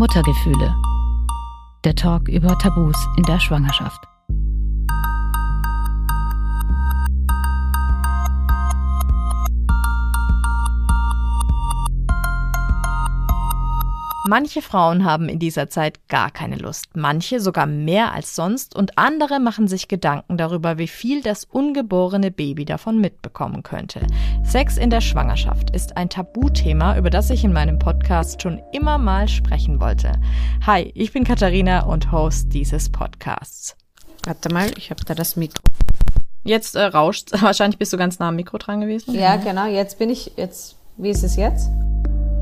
Muttergefühle. Der Talk über Tabus in der Schwangerschaft. Manche Frauen haben in dieser Zeit gar keine Lust, manche sogar mehr als sonst und andere machen sich Gedanken darüber, wie viel das ungeborene Baby davon mitbekommen könnte. Sex in der Schwangerschaft ist ein Tabuthema, über das ich in meinem Podcast schon immer mal sprechen wollte. Hi, ich bin Katharina und Host dieses Podcasts. Warte mal, ich habe da das Mikro. Jetzt äh, rauscht, wahrscheinlich bist du ganz nah am Mikro dran gewesen. Ja, genau, jetzt bin ich, jetzt, wie ist es jetzt?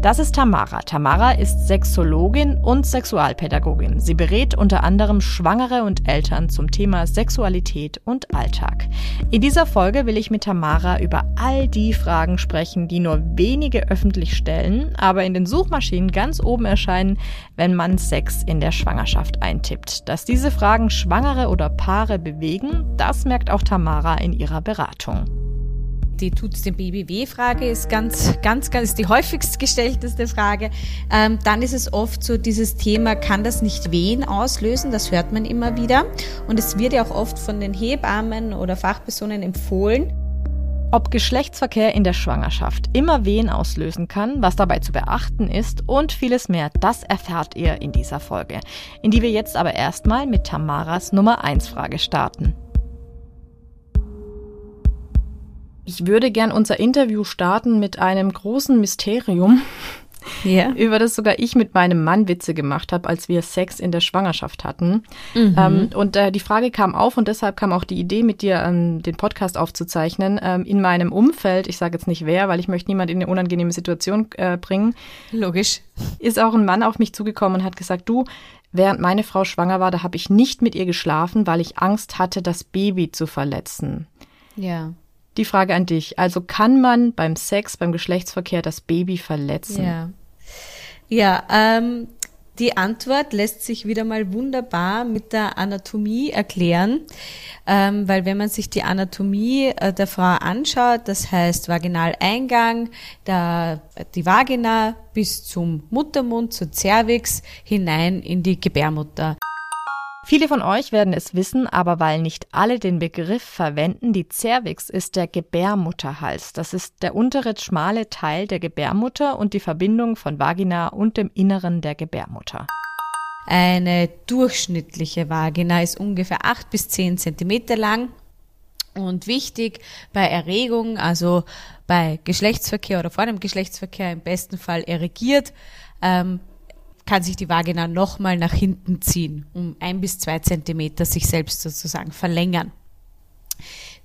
Das ist Tamara. Tamara ist Sexologin und Sexualpädagogin. Sie berät unter anderem Schwangere und Eltern zum Thema Sexualität und Alltag. In dieser Folge will ich mit Tamara über all die Fragen sprechen, die nur wenige öffentlich stellen, aber in den Suchmaschinen ganz oben erscheinen, wenn man Sex in der Schwangerschaft eintippt. Dass diese Fragen Schwangere oder Paare bewegen, das merkt auch Tamara in ihrer Beratung die tut's dem Baby weh Frage ist ganz, ganz, ganz die häufigst gestellteste Frage. Ähm, dann ist es oft so dieses Thema, kann das nicht Wehen auslösen? Das hört man immer wieder. Und es wird ja auch oft von den Hebammen oder Fachpersonen empfohlen. Ob Geschlechtsverkehr in der Schwangerschaft immer Wehen auslösen kann, was dabei zu beachten ist und vieles mehr, das erfahrt ihr in dieser Folge, in die wir jetzt aber erstmal mit Tamaras Nummer 1 Frage starten. Ich würde gern unser Interview starten mit einem großen Mysterium, yeah. über das sogar ich mit meinem Mann Witze gemacht habe, als wir Sex in der Schwangerschaft hatten. Mhm. Ähm, und äh, die Frage kam auf und deshalb kam auch die Idee, mit dir ähm, den Podcast aufzuzeichnen. Ähm, in meinem Umfeld, ich sage jetzt nicht wer, weil ich möchte niemand in eine unangenehme Situation äh, bringen. Logisch. Ist auch ein Mann auf mich zugekommen und hat gesagt, du, Während meine Frau schwanger war, da habe ich nicht mit ihr geschlafen, weil ich Angst hatte, das Baby zu verletzen. Ja die Frage an dich. Also kann man beim Sex, beim Geschlechtsverkehr das Baby verletzen? Ja. Ja, ähm, die Antwort lässt sich wieder mal wunderbar mit der Anatomie erklären, ähm, weil wenn man sich die Anatomie äh, der Frau anschaut, das heißt Vaginaleingang, der, die Vagina bis zum Muttermund, zur Cervix hinein in die Gebärmutter. Viele von euch werden es wissen, aber weil nicht alle den Begriff verwenden, die Cervix ist der Gebärmutterhals. Das ist der untere schmale Teil der Gebärmutter und die Verbindung von Vagina und dem Inneren der Gebärmutter. Eine durchschnittliche Vagina ist ungefähr acht bis zehn Zentimeter lang. Und wichtig bei Erregung, also bei Geschlechtsverkehr oder vor dem Geschlechtsverkehr im besten Fall erregiert, ähm, kann sich die Vagina nochmal nach hinten ziehen, um ein bis zwei Zentimeter sich selbst sozusagen verlängern.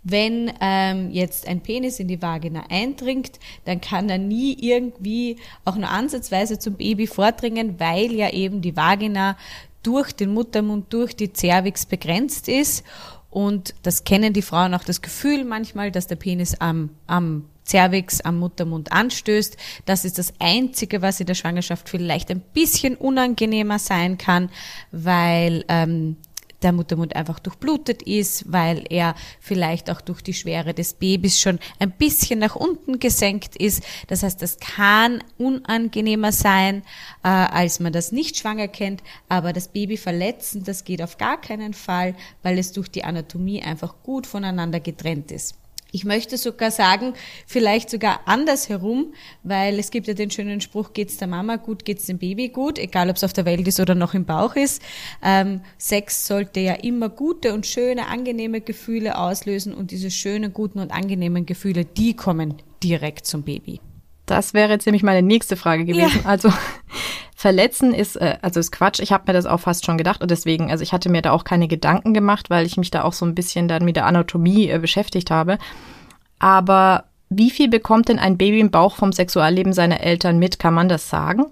Wenn ähm, jetzt ein Penis in die Vagina eindringt, dann kann er nie irgendwie auch nur ansatzweise zum Baby vordringen, weil ja eben die Vagina durch den Muttermund, durch die Cervix begrenzt ist. Und das kennen die Frauen auch das Gefühl manchmal, dass der Penis am, am Cervix am Muttermund anstößt. Das ist das Einzige, was in der Schwangerschaft vielleicht ein bisschen unangenehmer sein kann, weil ähm, der Muttermund einfach durchblutet ist, weil er vielleicht auch durch die Schwere des Babys schon ein bisschen nach unten gesenkt ist. Das heißt, das kann unangenehmer sein, äh, als man das nicht schwanger kennt. Aber das Baby verletzen, das geht auf gar keinen Fall, weil es durch die Anatomie einfach gut voneinander getrennt ist. Ich möchte sogar sagen, vielleicht sogar andersherum, weil es gibt ja den schönen Spruch, geht's der Mama gut, geht's dem Baby gut, egal ob es auf der Welt ist oder noch im Bauch ist. Ähm, Sex sollte ja immer gute und schöne, angenehme Gefühle auslösen und diese schönen, guten und angenehmen Gefühle, die kommen direkt zum Baby. Das wäre jetzt nämlich meine nächste Frage gewesen. Ja. Also Verletzen ist, äh, also ist Quatsch. Ich habe mir das auch fast schon gedacht und deswegen, also ich hatte mir da auch keine Gedanken gemacht, weil ich mich da auch so ein bisschen dann mit der Anatomie äh, beschäftigt habe. Aber wie viel bekommt denn ein Baby im Bauch vom Sexualleben seiner Eltern mit? Kann man das sagen?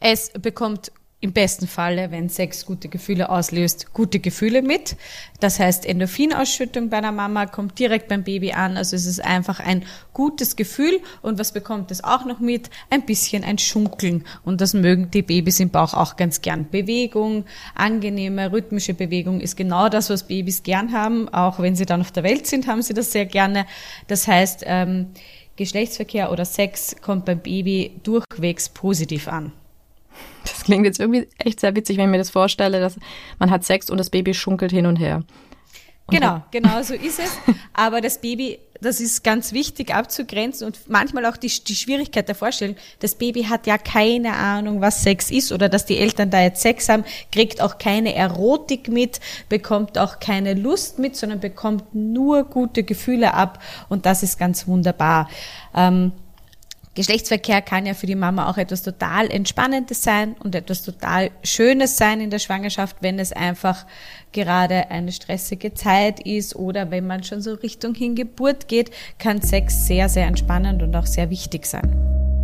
Es bekommt im besten Falle, wenn Sex gute Gefühle auslöst, gute Gefühle mit. Das heißt, Endorphinausschüttung bei der Mama kommt direkt beim Baby an. Also es ist einfach ein gutes Gefühl. Und was bekommt es auch noch mit? Ein bisschen ein Schunkeln. Und das mögen die Babys im Bauch auch ganz gern. Bewegung, angenehme, rhythmische Bewegung ist genau das, was Babys gern haben. Auch wenn sie dann auf der Welt sind, haben sie das sehr gerne. Das heißt, ähm, Geschlechtsverkehr oder Sex kommt beim Baby durchwegs positiv an. Das klingt jetzt irgendwie echt sehr witzig, wenn ich mir das vorstelle, dass man hat Sex und das Baby schunkelt hin und her. Und genau, genau so ist es. Aber das Baby, das ist ganz wichtig abzugrenzen und manchmal auch die, die Schwierigkeit der Vorstellung. Das Baby hat ja keine Ahnung, was Sex ist oder dass die Eltern da jetzt Sex haben, kriegt auch keine Erotik mit, bekommt auch keine Lust mit, sondern bekommt nur gute Gefühle ab und das ist ganz wunderbar. Ähm, Geschlechtsverkehr kann ja für die Mama auch etwas total Entspannendes sein und etwas total Schönes sein in der Schwangerschaft, wenn es einfach gerade eine stressige Zeit ist oder wenn man schon so Richtung Hingeburt geht, kann Sex sehr, sehr entspannend und auch sehr wichtig sein.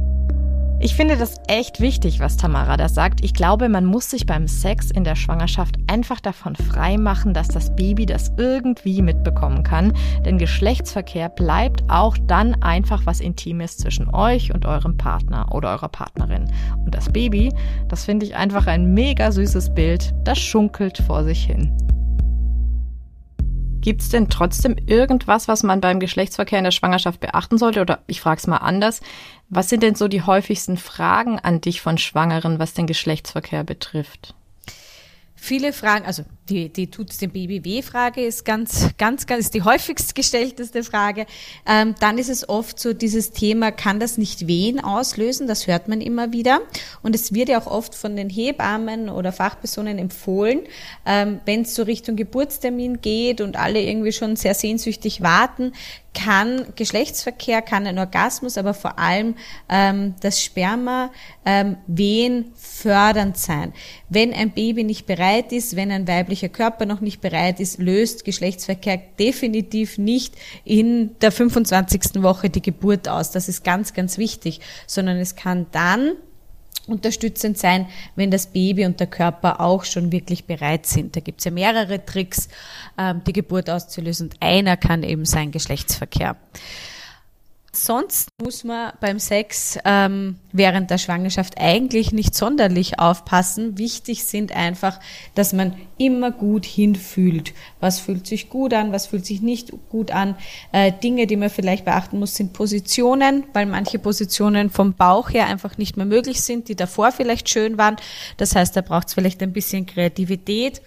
Ich finde das echt wichtig, was Tamara da sagt. Ich glaube, man muss sich beim Sex in der Schwangerschaft einfach davon freimachen, dass das Baby das irgendwie mitbekommen kann. Denn Geschlechtsverkehr bleibt auch dann einfach was Intimes zwischen euch und eurem Partner oder eurer Partnerin. Und das Baby, das finde ich einfach ein mega süßes Bild. Das schunkelt vor sich hin. Gibt es denn trotzdem irgendwas, was man beim Geschlechtsverkehr in der Schwangerschaft beachten sollte? Oder ich frage es mal anders. Was sind denn so die häufigsten Fragen an dich von Schwangeren, was den Geschlechtsverkehr betrifft? viele Fragen, also die, die tut's dem Baby weh Frage ist ganz, ganz, ganz, ist die häufigst gestellteste Frage. Ähm, dann ist es oft so dieses Thema, kann das nicht Wehen auslösen? Das hört man immer wieder. Und es wird ja auch oft von den Hebammen oder Fachpersonen empfohlen, ähm, wenn es so Richtung Geburtstermin geht und alle irgendwie schon sehr sehnsüchtig warten, kann Geschlechtsverkehr, kann ein Orgasmus, aber vor allem ähm, das Sperma ähm, wehen fördernd sein. Wenn ein Baby nicht bereit ist, wenn ein weiblicher Körper noch nicht bereit ist, löst Geschlechtsverkehr definitiv nicht in der 25. Woche die Geburt aus. Das ist ganz, ganz wichtig, sondern es kann dann unterstützend sein, wenn das Baby und der Körper auch schon wirklich bereit sind. Da gibt es ja mehrere Tricks, ähm, die Geburt auszulösen. Und einer kann eben sein Geschlechtsverkehr. Sonst muss man beim Sex ähm, während der Schwangerschaft eigentlich nicht sonderlich aufpassen. Wichtig sind einfach, dass man immer gut hinfühlt. Was fühlt sich gut an, was fühlt sich nicht gut an. Äh, Dinge, die man vielleicht beachten muss, sind Positionen, weil manche Positionen vom Bauch her einfach nicht mehr möglich sind, die davor vielleicht schön waren. Das heißt, da braucht es vielleicht ein bisschen Kreativität.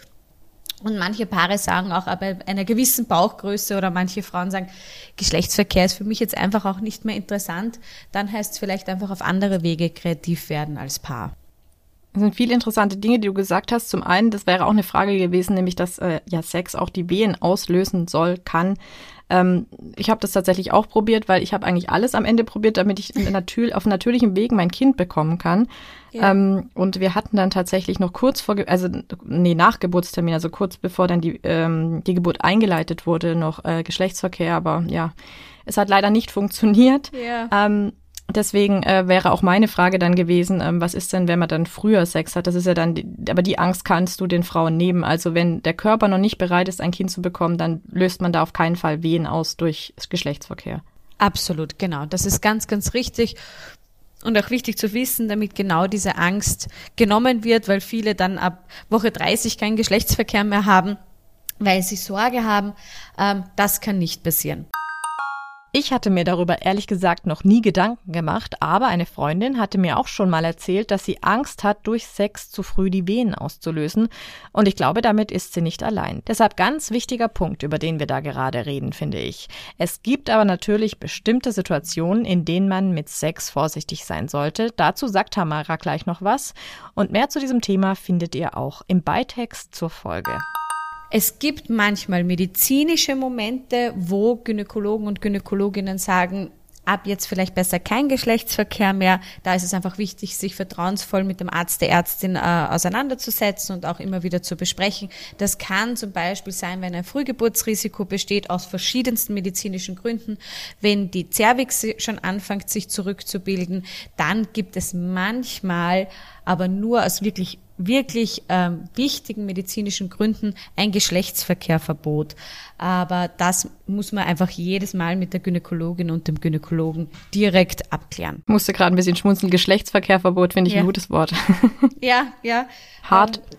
Und manche Paare sagen auch, aber einer gewissen Bauchgröße oder manche Frauen sagen, Geschlechtsverkehr ist für mich jetzt einfach auch nicht mehr interessant. Dann heißt es vielleicht einfach auf andere Wege kreativ werden als Paar. Das sind viele interessante Dinge, die du gesagt hast. Zum einen, das wäre auch eine Frage gewesen, nämlich dass äh, ja Sex auch die Wehen auslösen soll, kann. Ähm, ich habe das tatsächlich auch probiert, weil ich habe eigentlich alles am Ende probiert, damit ich natür auf natürlichem Weg mein Kind bekommen kann. Ja. Ähm, und wir hatten dann tatsächlich noch kurz vor, also nee, nach Geburtstermin, also kurz bevor dann die, ähm, die Geburt eingeleitet wurde, noch äh, Geschlechtsverkehr, aber ja, es hat leider nicht funktioniert. Ja. Ähm, Deswegen äh, wäre auch meine Frage dann gewesen, ähm, was ist denn, wenn man dann früher Sex hat? Das ist ja dann, die, aber die Angst kannst du den Frauen nehmen. Also wenn der Körper noch nicht bereit ist, ein Kind zu bekommen, dann löst man da auf keinen Fall Wehen aus durch Geschlechtsverkehr. Absolut, genau. Das ist ganz, ganz richtig. Und auch wichtig zu wissen, damit genau diese Angst genommen wird, weil viele dann ab Woche 30 keinen Geschlechtsverkehr mehr haben, weil sie Sorge haben. Ähm, das kann nicht passieren. Ich hatte mir darüber ehrlich gesagt noch nie Gedanken gemacht, aber eine Freundin hatte mir auch schon mal erzählt, dass sie Angst hat, durch Sex zu früh die Wehen auszulösen. Und ich glaube, damit ist sie nicht allein. Deshalb ganz wichtiger Punkt, über den wir da gerade reden, finde ich. Es gibt aber natürlich bestimmte Situationen, in denen man mit Sex vorsichtig sein sollte. Dazu sagt Tamara gleich noch was. Und mehr zu diesem Thema findet ihr auch im Beitext zur Folge. Es gibt manchmal medizinische Momente, wo Gynäkologen und Gynäkologinnen sagen, ab jetzt vielleicht besser kein Geschlechtsverkehr mehr. Da ist es einfach wichtig, sich vertrauensvoll mit dem Arzt, der Ärztin äh, auseinanderzusetzen und auch immer wieder zu besprechen. Das kann zum Beispiel sein, wenn ein Frühgeburtsrisiko besteht aus verschiedensten medizinischen Gründen. Wenn die Zervix schon anfängt, sich zurückzubilden, dann gibt es manchmal aber nur aus wirklich wirklich ähm, wichtigen medizinischen Gründen ein Geschlechtsverkehrverbot. Aber das muss man einfach jedes Mal mit der Gynäkologin und dem Gynäkologen direkt abklären. Musste gerade ein bisschen schmunzeln. Geschlechtsverkehrverbot finde ich ja. ein gutes Wort. Ja, ja. Hart. Ähm,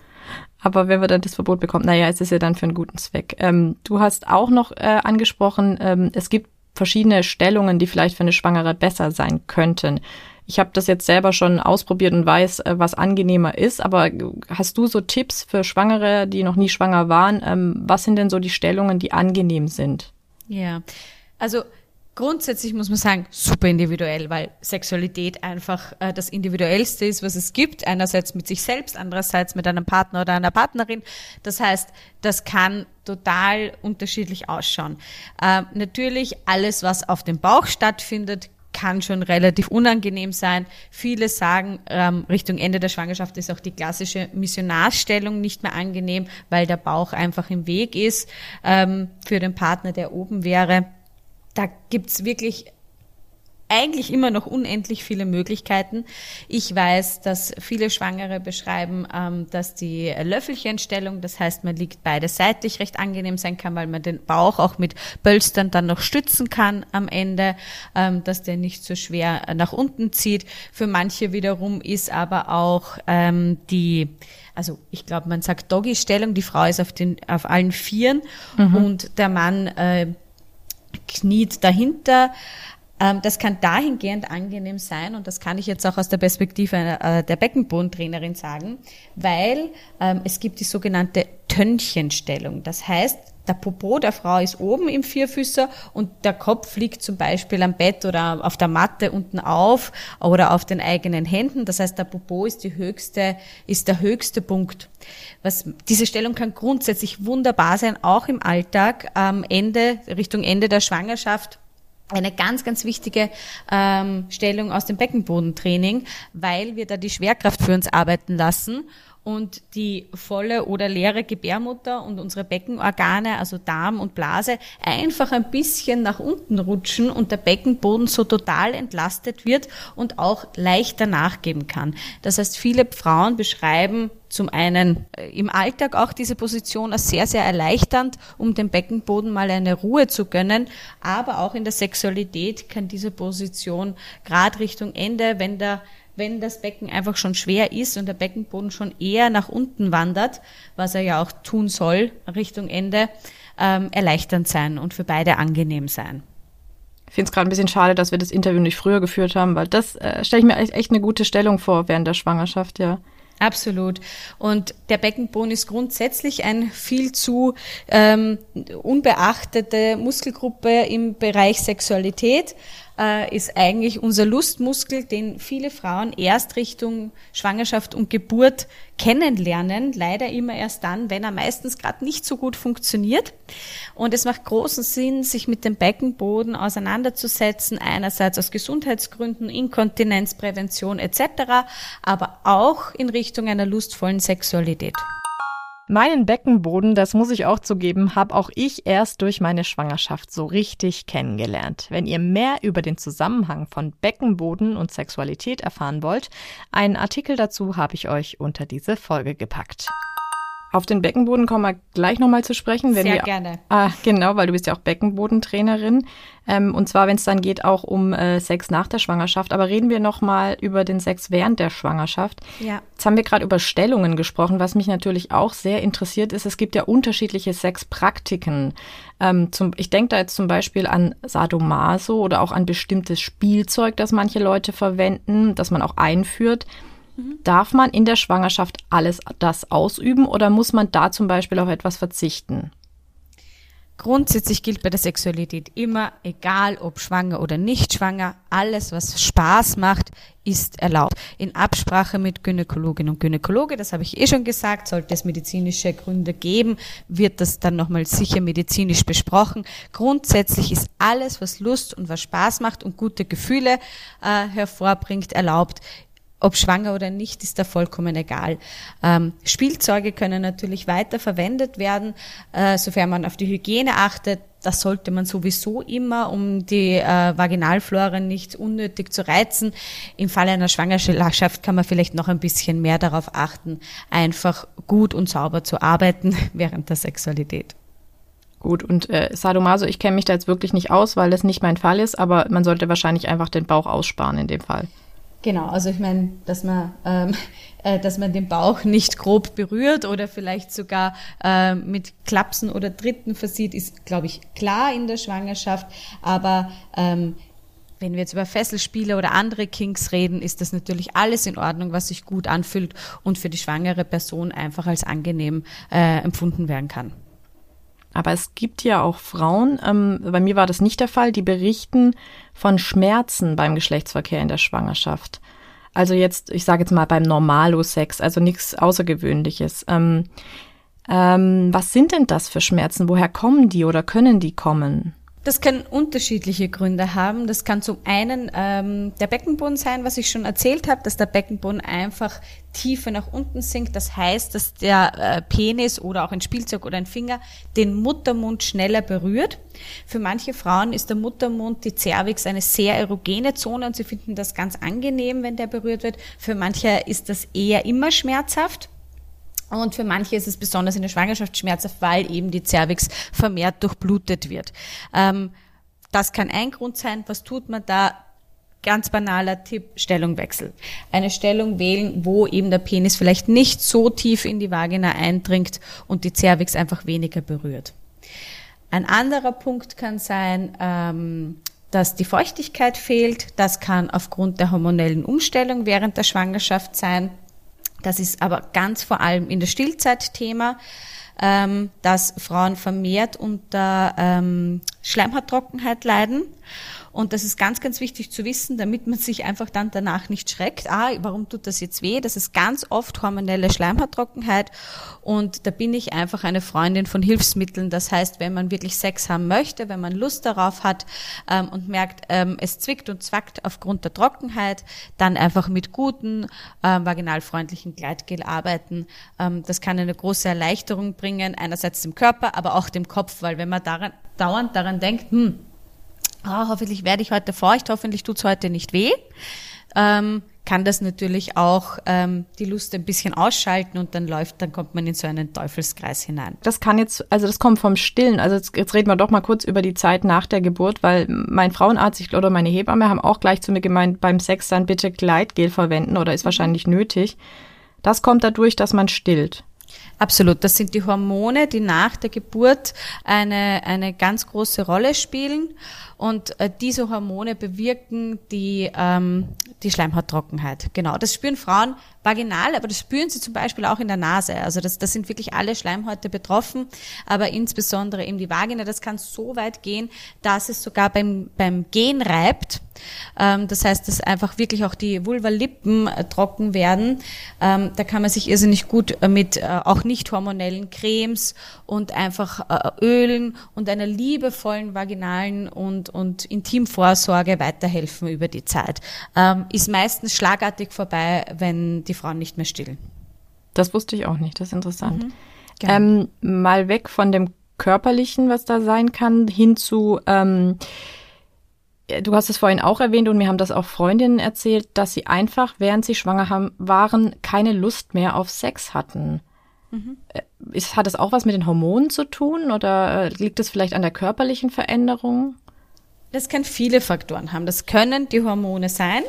aber wenn wir dann das Verbot bekommen, naja, es ist ja dann für einen guten Zweck. Ähm, du hast auch noch äh, angesprochen, ähm, es gibt verschiedene Stellungen, die vielleicht für eine Schwangere besser sein könnten. Ich habe das jetzt selber schon ausprobiert und weiß, äh, was angenehmer ist, aber hast du so Tipps für Schwangere, die noch nie schwanger waren? Ähm, was sind denn so die Stellungen, die angenehm sind? Ja, also grundsätzlich muss man sagen, super individuell, weil Sexualität einfach äh, das Individuellste ist, was es gibt. Einerseits mit sich selbst, andererseits mit einem Partner oder einer Partnerin. Das heißt, das kann total unterschiedlich ausschauen. Äh, natürlich, alles, was auf dem Bauch stattfindet, kann schon relativ unangenehm sein. Viele sagen, ähm, Richtung Ende der Schwangerschaft ist auch die klassische Missionarstellung nicht mehr angenehm, weil der Bauch einfach im Weg ist ähm, für den Partner, der oben wäre da gibt's wirklich eigentlich immer noch unendlich viele Möglichkeiten. Ich weiß, dass viele Schwangere beschreiben, ähm, dass die Löffelchenstellung, das heißt, man liegt beide seitlich recht angenehm sein kann, weil man den Bauch auch mit Bölstern dann noch stützen kann am Ende, ähm, dass der nicht so schwer nach unten zieht. Für manche wiederum ist aber auch ähm, die also ich glaube, man sagt Doggy-Stellung, die Frau ist auf den auf allen Vieren mhm. und der Mann äh, kniet dahinter. Ähm, das kann dahingehend angenehm sein und das kann ich jetzt auch aus der Perspektive äh, der Beckenbodentrainerin sagen, weil ähm, es gibt die sogenannte Tönnchenstellung. Das heißt, der Popo der Frau ist oben im Vierfüßer und der Kopf liegt zum Beispiel am Bett oder auf der Matte unten auf oder auf den eigenen Händen. Das heißt, der Popo ist die höchste, ist der höchste Punkt. Was, diese Stellung kann grundsätzlich wunderbar sein, auch im Alltag, am Ende, Richtung Ende der Schwangerschaft eine ganz, ganz wichtige ähm, Stellung aus dem Beckenbodentraining, weil wir da die Schwerkraft für uns arbeiten lassen und die volle oder leere Gebärmutter und unsere Beckenorgane, also Darm und Blase, einfach ein bisschen nach unten rutschen und der Beckenboden so total entlastet wird und auch leichter nachgeben kann. Das heißt, viele Frauen beschreiben zum einen äh, im Alltag auch diese Position als sehr, sehr erleichternd, um dem Beckenboden mal eine Ruhe zu gönnen, aber auch in der Sexualität kann diese Position gerade Richtung Ende, wenn der wenn das Becken einfach schon schwer ist und der Beckenboden schon eher nach unten wandert, was er ja auch tun soll Richtung Ende, ähm, erleichternd sein und für beide angenehm sein. Ich finde es gerade ein bisschen schade, dass wir das Interview nicht früher geführt haben, weil das äh, stelle ich mir echt, echt eine gute Stellung vor während der Schwangerschaft, ja. Absolut. Und der Beckenboden ist grundsätzlich ein viel zu ähm, unbeachtete Muskelgruppe im Bereich Sexualität äh, ist eigentlich unser Lustmuskel, den viele Frauen erst Richtung Schwangerschaft und Geburt kennenlernen. Leider immer erst dann, wenn er meistens gerade nicht so gut funktioniert. Und es macht großen Sinn, sich mit dem Beckenboden auseinanderzusetzen, einerseits aus Gesundheitsgründen, Inkontinenzprävention etc., aber auch in Richtung einer lustvollen Sexualität. Meinen Beckenboden, das muss ich auch zugeben, habe auch ich erst durch meine Schwangerschaft so richtig kennengelernt. Wenn ihr mehr über den Zusammenhang von Beckenboden und Sexualität erfahren wollt, einen Artikel dazu habe ich euch unter diese Folge gepackt. Auf den Beckenboden kommen wir gleich nochmal zu sprechen. Wenn Sehr wir, gerne. Ah, genau, weil du bist ja auch Beckenbodentrainerin. Ähm, und zwar, wenn es dann geht, auch um äh, Sex nach der Schwangerschaft. Aber reden wir nochmal über den Sex während der Schwangerschaft. Ja. Jetzt haben wir gerade über Stellungen gesprochen. Was mich natürlich auch sehr interessiert ist, es gibt ja unterschiedliche Sexpraktiken. Ähm, zum, ich denke da jetzt zum Beispiel an Sadomaso oder auch an bestimmtes Spielzeug, das manche Leute verwenden, das man auch einführt. Darf man in der Schwangerschaft alles das ausüben oder muss man da zum Beispiel auf etwas verzichten? Grundsätzlich gilt bei der Sexualität immer, egal ob schwanger oder nicht schwanger, alles, was Spaß macht, ist erlaubt. In Absprache mit Gynäkologin und Gynäkologe, das habe ich eh schon gesagt, sollte es medizinische Gründe geben, wird das dann nochmal sicher medizinisch besprochen. Grundsätzlich ist alles, was Lust und was Spaß macht und gute Gefühle äh, hervorbringt, erlaubt. Ob schwanger oder nicht, ist da vollkommen egal. Ähm, Spielzeuge können natürlich weiter verwendet werden, äh, sofern man auf die Hygiene achtet. Das sollte man sowieso immer, um die äh, Vaginalflora nicht unnötig zu reizen. Im Falle einer Schwangerschaft kann man vielleicht noch ein bisschen mehr darauf achten, einfach gut und sauber zu arbeiten während der Sexualität. Gut, und äh, Sadomaso, ich kenne mich da jetzt wirklich nicht aus, weil das nicht mein Fall ist, aber man sollte wahrscheinlich einfach den Bauch aussparen in dem Fall. Genau, also ich meine, dass man, ähm, äh, dass man den Bauch nicht grob berührt oder vielleicht sogar äh, mit Klapsen oder Dritten versieht, ist, glaube ich, klar in der Schwangerschaft. Aber ähm, wenn wir jetzt über Fesselspiele oder andere Kinks reden, ist das natürlich alles in Ordnung, was sich gut anfühlt und für die schwangere Person einfach als angenehm äh, empfunden werden kann. Aber es gibt ja auch Frauen, ähm, bei mir war das nicht der Fall, die berichten von Schmerzen beim Geschlechtsverkehr in der Schwangerschaft. Also jetzt, ich sage jetzt mal beim Normalo-Sex, also nichts Außergewöhnliches. Ähm, ähm, was sind denn das für Schmerzen? Woher kommen die oder können die kommen? Das kann unterschiedliche Gründe haben. Das kann zum einen ähm, der Beckenboden sein, was ich schon erzählt habe, dass der Beckenboden einfach tiefer nach unten sinkt. Das heißt, dass der äh, Penis oder auch ein Spielzeug oder ein Finger den Muttermund schneller berührt. Für manche Frauen ist der Muttermund, die Cervix, eine sehr erogene Zone und sie finden das ganz angenehm, wenn der berührt wird. Für manche ist das eher immer schmerzhaft. Und für manche ist es besonders in der Schwangerschaft schmerzhaft, weil eben die Cervix vermehrt durchblutet wird. Ähm, das kann ein Grund sein. Was tut man da? Ganz banaler Tipp, Stellungwechsel. Eine Stellung wählen, wo eben der Penis vielleicht nicht so tief in die Vagina eindringt und die Cervix einfach weniger berührt. Ein anderer Punkt kann sein, ähm, dass die Feuchtigkeit fehlt. Das kann aufgrund der hormonellen Umstellung während der Schwangerschaft sein. Das ist aber ganz vor allem in der Stillzeit Thema, ähm, dass Frauen vermehrt unter ähm, Schleimhauttrockenheit leiden und das ist ganz, ganz wichtig zu wissen, damit man sich einfach dann danach nicht schreckt. Ah, warum tut das jetzt weh? Das ist ganz oft hormonelle Schleimhauttrockenheit. Und da bin ich einfach eine Freundin von Hilfsmitteln. Das heißt, wenn man wirklich Sex haben möchte, wenn man Lust darauf hat ähm, und merkt, ähm, es zwickt und zwackt aufgrund der Trockenheit, dann einfach mit guten, ähm, vaginalfreundlichen Gleitgel arbeiten. Ähm, das kann eine große Erleichterung bringen, einerseits dem Körper, aber auch dem Kopf, weil wenn man daran, dauernd daran denkt, hm, ah, hoffentlich werde ich heute feucht, hoffentlich tut's heute nicht weh, ähm, kann das natürlich auch ähm, die Lust ein bisschen ausschalten und dann läuft, dann kommt man in so einen Teufelskreis hinein. Das kann jetzt, also das kommt vom Stillen. Also jetzt, jetzt reden wir doch mal kurz über die Zeit nach der Geburt, weil mein Frauenarzt oder meine Hebamme haben auch gleich zu mir gemeint, beim Sex dann bitte Gleitgel verwenden oder ist wahrscheinlich nötig. Das kommt dadurch, dass man stillt. Absolut. Das sind die Hormone, die nach der Geburt eine, eine ganz große Rolle spielen. Und äh, diese Hormone bewirken die, ähm, die Schleimhauttrockenheit. Genau. Das spüren Frauen vaginal, aber das spüren sie zum Beispiel auch in der Nase. Also das, das sind wirklich alle Schleimhäute betroffen, aber insbesondere eben die Vagina. Das kann so weit gehen, dass es sogar beim, beim Gehen reibt. Ähm, das heißt, dass einfach wirklich auch die Vulvalippen äh, trocken werden. Ähm, da kann man sich irrsinnig gut äh, mit äh, auch nicht hormonellen Cremes und einfach Ölen und einer liebevollen vaginalen und und Intimvorsorge weiterhelfen über die Zeit. Ähm, ist meistens schlagartig vorbei, wenn die Frauen nicht mehr stillen. Das wusste ich auch nicht, das ist interessant. Mhm, ähm, mal weg von dem Körperlichen, was da sein kann, hin zu, ähm, du hast es vorhin auch erwähnt und mir haben das auch Freundinnen erzählt, dass sie einfach, während sie schwanger haben, waren, keine Lust mehr auf Sex hatten. Mhm. Äh, ist, hat das auch was mit den Hormonen zu tun oder äh, liegt es vielleicht an der körperlichen Veränderung? Das kann viele Faktoren haben. Das können die Hormone sein.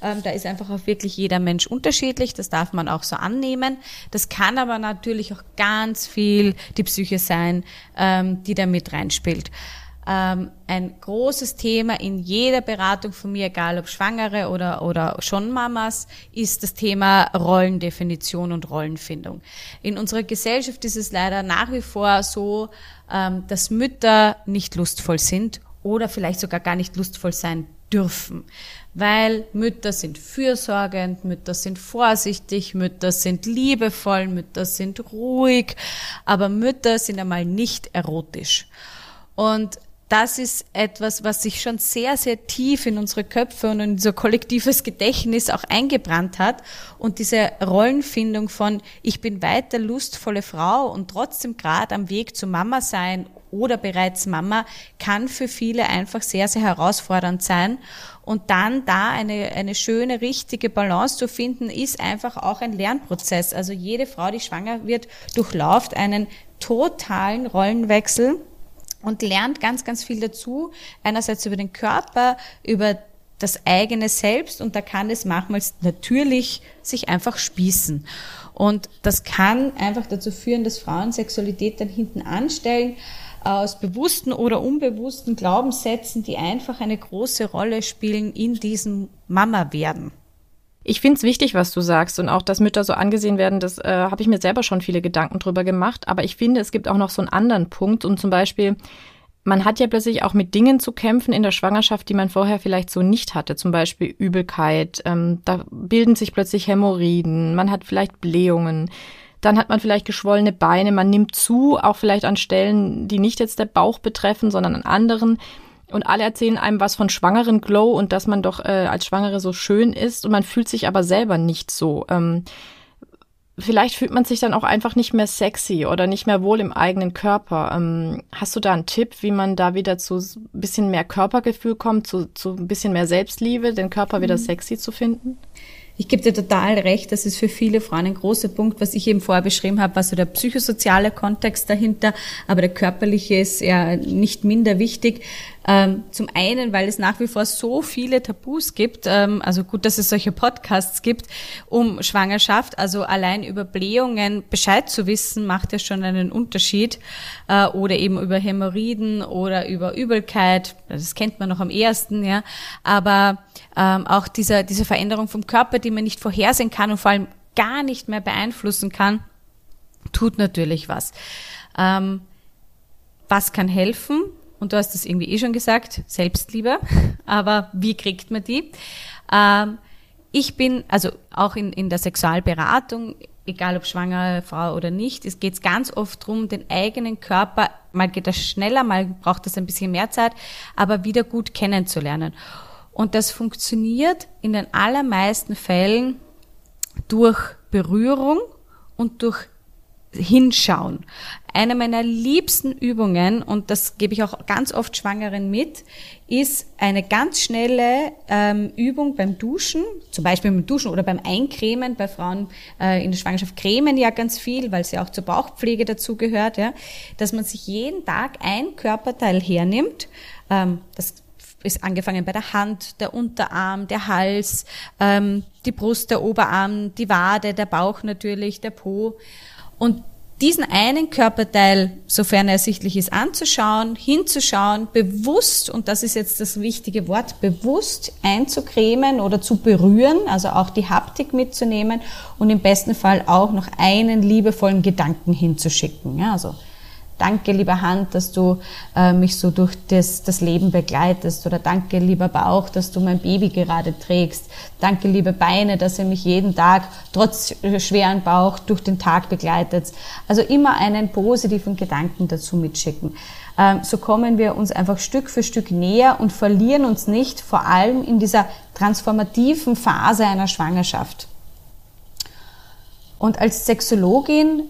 Ähm, da ist einfach auch wirklich jeder Mensch unterschiedlich. Das darf man auch so annehmen. Das kann aber natürlich auch ganz viel die Psyche sein, ähm, die da mit reinspielt. Ähm, ein großes Thema in jeder Beratung von mir, egal ob Schwangere oder, oder schon Mamas, ist das Thema Rollendefinition und Rollenfindung. In unserer Gesellschaft ist es leider nach wie vor so, ähm, dass Mütter nicht lustvoll sind oder vielleicht sogar gar nicht lustvoll sein dürfen. Weil Mütter sind fürsorgend, Mütter sind vorsichtig, Mütter sind liebevoll, Mütter sind ruhig, aber Mütter sind einmal nicht erotisch. Und das ist etwas, was sich schon sehr, sehr tief in unsere Köpfe und in unser kollektives Gedächtnis auch eingebrannt hat. Und diese Rollenfindung von, ich bin weiter lustvolle Frau und trotzdem gerade am Weg zu Mama sein oder bereits Mama kann für viele einfach sehr, sehr herausfordernd sein. Und dann da eine, eine schöne, richtige Balance zu finden, ist einfach auch ein Lernprozess. Also jede Frau, die schwanger wird, durchlauft einen totalen Rollenwechsel und lernt ganz, ganz viel dazu. Einerseits über den Körper, über das eigene Selbst und da kann es manchmal natürlich sich einfach spießen. Und das kann einfach dazu führen, dass Frauen Sexualität dann hinten anstellen aus bewussten oder unbewussten Glaubenssätzen, die einfach eine große Rolle spielen in diesem Mama-Werden. Ich finde es wichtig, was du sagst und auch, dass Mütter so angesehen werden, das äh, habe ich mir selber schon viele Gedanken drüber gemacht. Aber ich finde, es gibt auch noch so einen anderen Punkt und zum Beispiel, man hat ja plötzlich auch mit Dingen zu kämpfen in der Schwangerschaft, die man vorher vielleicht so nicht hatte. Zum Beispiel Übelkeit, ähm, da bilden sich plötzlich Hämorrhoiden, man hat vielleicht Blähungen. Dann hat man vielleicht geschwollene Beine, man nimmt zu, auch vielleicht an Stellen, die nicht jetzt der Bauch betreffen, sondern an anderen. Und alle erzählen einem was von schwangeren Glow und dass man doch äh, als Schwangere so schön ist und man fühlt sich aber selber nicht so. Ähm, vielleicht fühlt man sich dann auch einfach nicht mehr sexy oder nicht mehr wohl im eigenen Körper. Ähm, hast du da einen Tipp, wie man da wieder zu ein bisschen mehr Körpergefühl kommt, zu, zu ein bisschen mehr Selbstliebe, den Körper wieder mhm. sexy zu finden? Ich gebe dir total recht, das ist für viele Frauen ein großer Punkt, was ich eben vorher beschrieben habe, war so der psychosoziale Kontext dahinter, aber der körperliche ist ja nicht minder wichtig. Ähm, zum einen, weil es nach wie vor so viele Tabus gibt, ähm, also gut, dass es solche Podcasts gibt um Schwangerschaft, also allein über Blähungen Bescheid zu wissen, macht ja schon einen Unterschied. Äh, oder eben über Hämorrhoiden oder über Übelkeit, das kennt man noch am ersten, ja. Aber ähm, auch dieser, diese Veränderung vom Körper, die man nicht vorhersehen kann und vor allem gar nicht mehr beeinflussen kann, tut natürlich was. Ähm, was kann helfen? Und du hast es irgendwie eh schon gesagt, Selbstliebe, aber wie kriegt man die? Ähm, ich bin, also auch in, in der Sexualberatung, egal ob schwangere Frau oder nicht, es geht ganz oft darum, den eigenen Körper, mal geht das schneller, mal braucht das ein bisschen mehr Zeit, aber wieder gut kennenzulernen. Und das funktioniert in den allermeisten Fällen durch Berührung und durch hinschauen. Eine meiner liebsten Übungen, und das gebe ich auch ganz oft Schwangeren mit, ist eine ganz schnelle ähm, Übung beim Duschen, zum Beispiel beim Duschen oder beim Eincremen. Bei Frauen äh, in der Schwangerschaft cremen ja ganz viel, weil sie auch zur Bauchpflege dazugehört, ja, dass man sich jeden Tag ein Körperteil hernimmt. Ähm, das ist angefangen bei der Hand, der Unterarm, der Hals, ähm, die Brust, der Oberarm, die Wade, der Bauch natürlich, der Po und diesen einen Körperteil, sofern er ersichtlich ist, anzuschauen, hinzuschauen, bewusst, und das ist jetzt das wichtige Wort, bewusst einzucremen oder zu berühren, also auch die Haptik mitzunehmen und im besten Fall auch noch einen liebevollen Gedanken hinzuschicken. Ja, also Danke, lieber Hand, dass du äh, mich so durch das, das Leben begleitest. Oder danke, lieber Bauch, dass du mein Baby gerade trägst. Danke, liebe Beine, dass ihr mich jeden Tag trotz schweren Bauch durch den Tag begleitet. Also immer einen positiven Gedanken dazu mitschicken. Ähm, so kommen wir uns einfach Stück für Stück näher und verlieren uns nicht, vor allem in dieser transformativen Phase einer Schwangerschaft. Und als Sexologin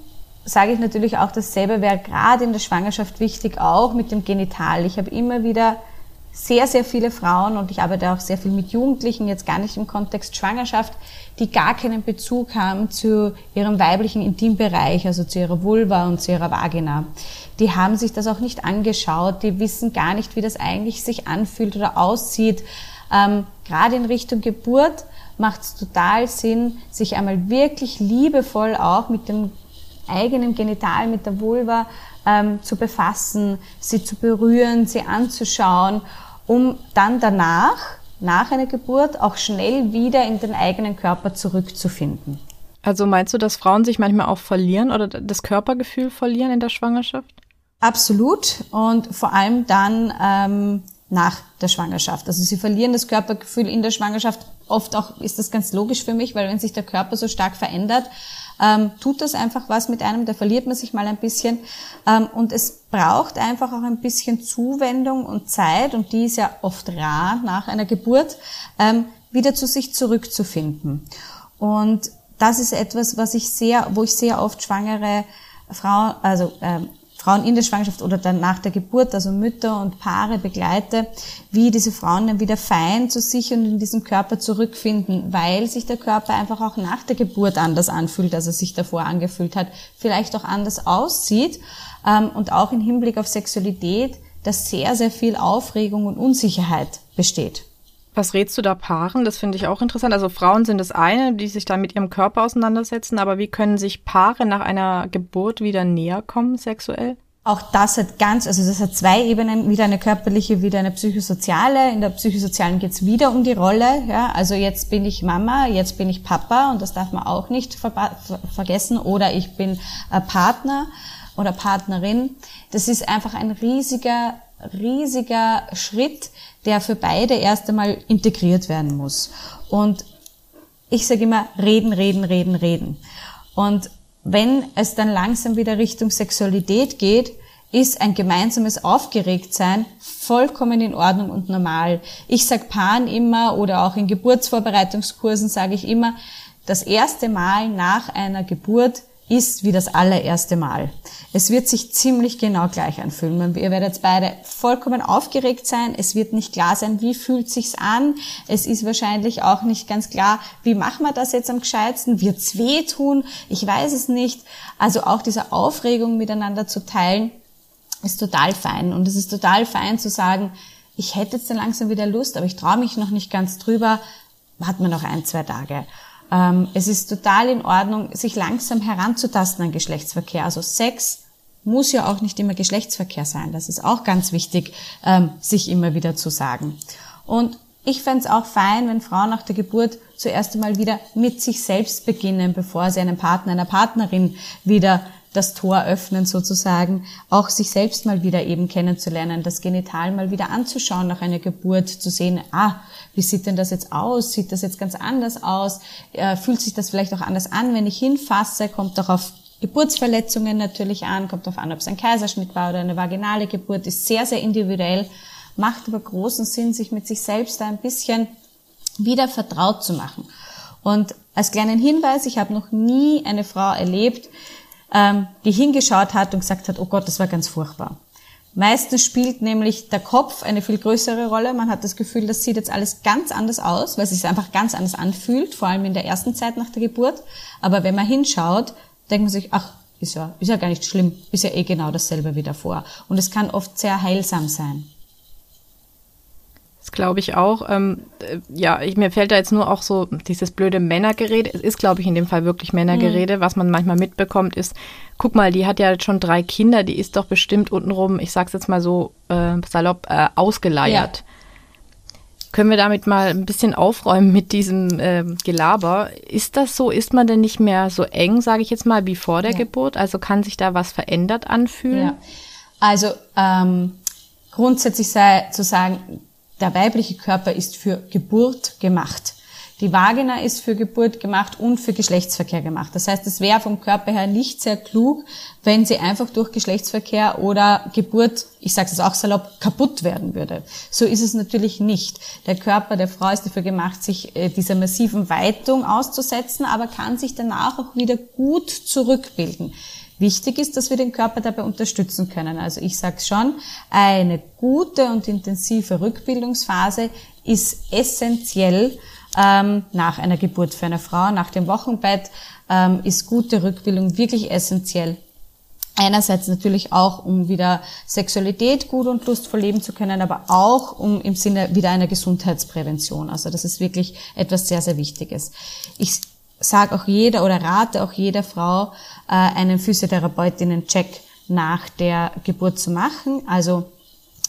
sage ich natürlich auch dasselbe, wäre gerade in der Schwangerschaft wichtig, auch mit dem Genital. Ich habe immer wieder sehr, sehr viele Frauen und ich arbeite auch sehr viel mit Jugendlichen, jetzt gar nicht im Kontext Schwangerschaft, die gar keinen Bezug haben zu ihrem weiblichen Intimbereich, also zu ihrer Vulva und zu ihrer Vagina. Die haben sich das auch nicht angeschaut, die wissen gar nicht, wie das eigentlich sich anfühlt oder aussieht. Ähm, gerade in Richtung Geburt macht es total Sinn, sich einmal wirklich liebevoll auch mit dem eigenen Genital, mit der Vulva ähm, zu befassen, sie zu berühren, sie anzuschauen, um dann danach, nach einer Geburt, auch schnell wieder in den eigenen Körper zurückzufinden. Also meinst du, dass Frauen sich manchmal auch verlieren oder das Körpergefühl verlieren in der Schwangerschaft? Absolut und vor allem dann ähm, nach der Schwangerschaft. Also sie verlieren das Körpergefühl in der Schwangerschaft. Oft auch ist das ganz logisch für mich, weil wenn sich der Körper so stark verändert, ähm, tut das einfach was mit einem, da verliert man sich mal ein bisschen. Ähm, und es braucht einfach auch ein bisschen Zuwendung und Zeit, und die ist ja oft rar nach einer Geburt, ähm, wieder zu sich zurückzufinden. Und das ist etwas, was ich sehr, wo ich sehr oft schwangere Frauen, also ähm, Frauen in der Schwangerschaft oder dann nach der Geburt, also Mütter und Paare begleite, wie diese Frauen dann wieder fein zu sich und in diesen Körper zurückfinden, weil sich der Körper einfach auch nach der Geburt anders anfühlt, als er sich davor angefühlt hat, vielleicht auch anders aussieht ähm, und auch im Hinblick auf Sexualität, dass sehr, sehr viel Aufregung und Unsicherheit besteht. Was rätst du da Paaren? Das finde ich auch interessant. Also Frauen sind das eine, die sich da mit ihrem Körper auseinandersetzen, aber wie können sich Paare nach einer Geburt wieder näher kommen sexuell? Auch das hat ganz, also das hat zwei Ebenen, wieder eine körperliche, wieder eine psychosoziale. In der psychosozialen geht's wieder um die Rolle. Ja? Also jetzt bin ich Mama, jetzt bin ich Papa und das darf man auch nicht ver vergessen. Oder ich bin äh, Partner oder Partnerin. Das ist einfach ein riesiger, riesiger Schritt, der für beide erst einmal integriert werden muss. Und ich sage immer, reden, reden, reden, reden. Und wenn es dann langsam wieder Richtung Sexualität geht, ist ein gemeinsames Aufgeregtsein vollkommen in Ordnung und normal. Ich sag Paaren immer oder auch in Geburtsvorbereitungskursen sage ich immer, das erste Mal nach einer Geburt ist wie das allererste Mal. Es wird sich ziemlich genau gleich anfühlen. Ihr werdet beide vollkommen aufgeregt sein. Es wird nicht klar sein, wie fühlt sich's an. Es ist wahrscheinlich auch nicht ganz klar, wie machen wir das jetzt am gescheitsten? Wird's wehtun? Ich weiß es nicht. Also auch diese Aufregung miteinander zu teilen, ist total fein. Und es ist total fein zu sagen, ich hätte jetzt dann langsam wieder Lust, aber ich traue mich noch nicht ganz drüber. Warten wir noch ein, zwei Tage. Ähm, es ist total in Ordnung, sich langsam heranzutasten an Geschlechtsverkehr. Also Sex muss ja auch nicht immer Geschlechtsverkehr sein. Das ist auch ganz wichtig, ähm, sich immer wieder zu sagen. Und ich fände es auch fein, wenn Frauen nach der Geburt zuerst einmal wieder mit sich selbst beginnen, bevor sie einem Partner, einer Partnerin wieder das Tor öffnen sozusagen, auch sich selbst mal wieder eben kennenzulernen, das Genital mal wieder anzuschauen nach einer Geburt, zu sehen, ah, wie sieht denn das jetzt aus? Sieht das jetzt ganz anders aus? Äh, fühlt sich das vielleicht auch anders an, wenn ich hinfasse? Kommt auch auf Geburtsverletzungen natürlich an, kommt darauf an, ob es ein Kaiserschnitt war oder eine vaginale Geburt, ist sehr, sehr individuell, macht aber großen Sinn, sich mit sich selbst da ein bisschen wieder vertraut zu machen. Und als kleinen Hinweis, ich habe noch nie eine Frau erlebt, ähm, die hingeschaut hat und gesagt hat, oh Gott, das war ganz furchtbar. Meistens spielt nämlich der Kopf eine viel größere Rolle. Man hat das Gefühl, das sieht jetzt alles ganz anders aus, weil es sich einfach ganz anders anfühlt, vor allem in der ersten Zeit nach der Geburt. Aber wenn man hinschaut, denkt man sich, ach, ist ja, ist ja gar nicht schlimm, ist ja eh genau dasselbe wie davor. Und es kann oft sehr heilsam sein. Das glaube ich auch. Ähm, äh, ja, ich, mir fällt da jetzt nur auch so dieses blöde Männergerede. Es ist, glaube ich, in dem Fall wirklich Männergerede. Mhm. Was man manchmal mitbekommt, ist, guck mal, die hat ja schon drei Kinder, die ist doch bestimmt untenrum, ich sag's jetzt mal so äh, salopp, äh, ausgeleiert. Ja. Können wir damit mal ein bisschen aufräumen mit diesem äh, Gelaber? Ist das so? Ist man denn nicht mehr so eng, sage ich jetzt mal, wie vor der ja. Geburt? Also kann sich da was verändert anfühlen? Ja. Also ähm, grundsätzlich sei zu sagen, der weibliche Körper ist für Geburt gemacht. Die Vagina ist für Geburt gemacht und für Geschlechtsverkehr gemacht. Das heißt, es wäre vom Körper her nicht sehr klug, wenn sie einfach durch Geschlechtsverkehr oder Geburt, ich sage es auch salopp, kaputt werden würde. So ist es natürlich nicht. Der Körper der Frau ist dafür gemacht, sich äh, dieser massiven Weitung auszusetzen, aber kann sich danach auch wieder gut zurückbilden. Wichtig ist, dass wir den Körper dabei unterstützen können. Also ich sage schon, eine gute und intensive Rückbildungsphase ist essentiell ähm, nach einer Geburt für eine Frau. Nach dem Wochenbett ähm, ist gute Rückbildung wirklich essentiell. Einerseits natürlich auch, um wieder Sexualität gut und lustvoll leben zu können, aber auch um im Sinne wieder einer Gesundheitsprävention. Also das ist wirklich etwas sehr, sehr Wichtiges. Ich sage auch jeder oder rate auch jeder Frau, äh, einen Physiotherapeutinnen-Check nach der Geburt zu machen. Also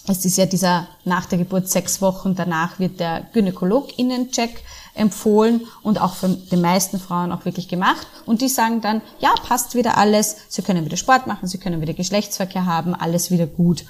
es ist ja dieser nach der Geburt sechs Wochen danach wird der Gynäkologinnen-Check empfohlen und auch von den meisten Frauen auch wirklich gemacht. Und die sagen dann, ja, passt wieder alles, sie können wieder Sport machen, sie können wieder Geschlechtsverkehr haben, alles wieder gut.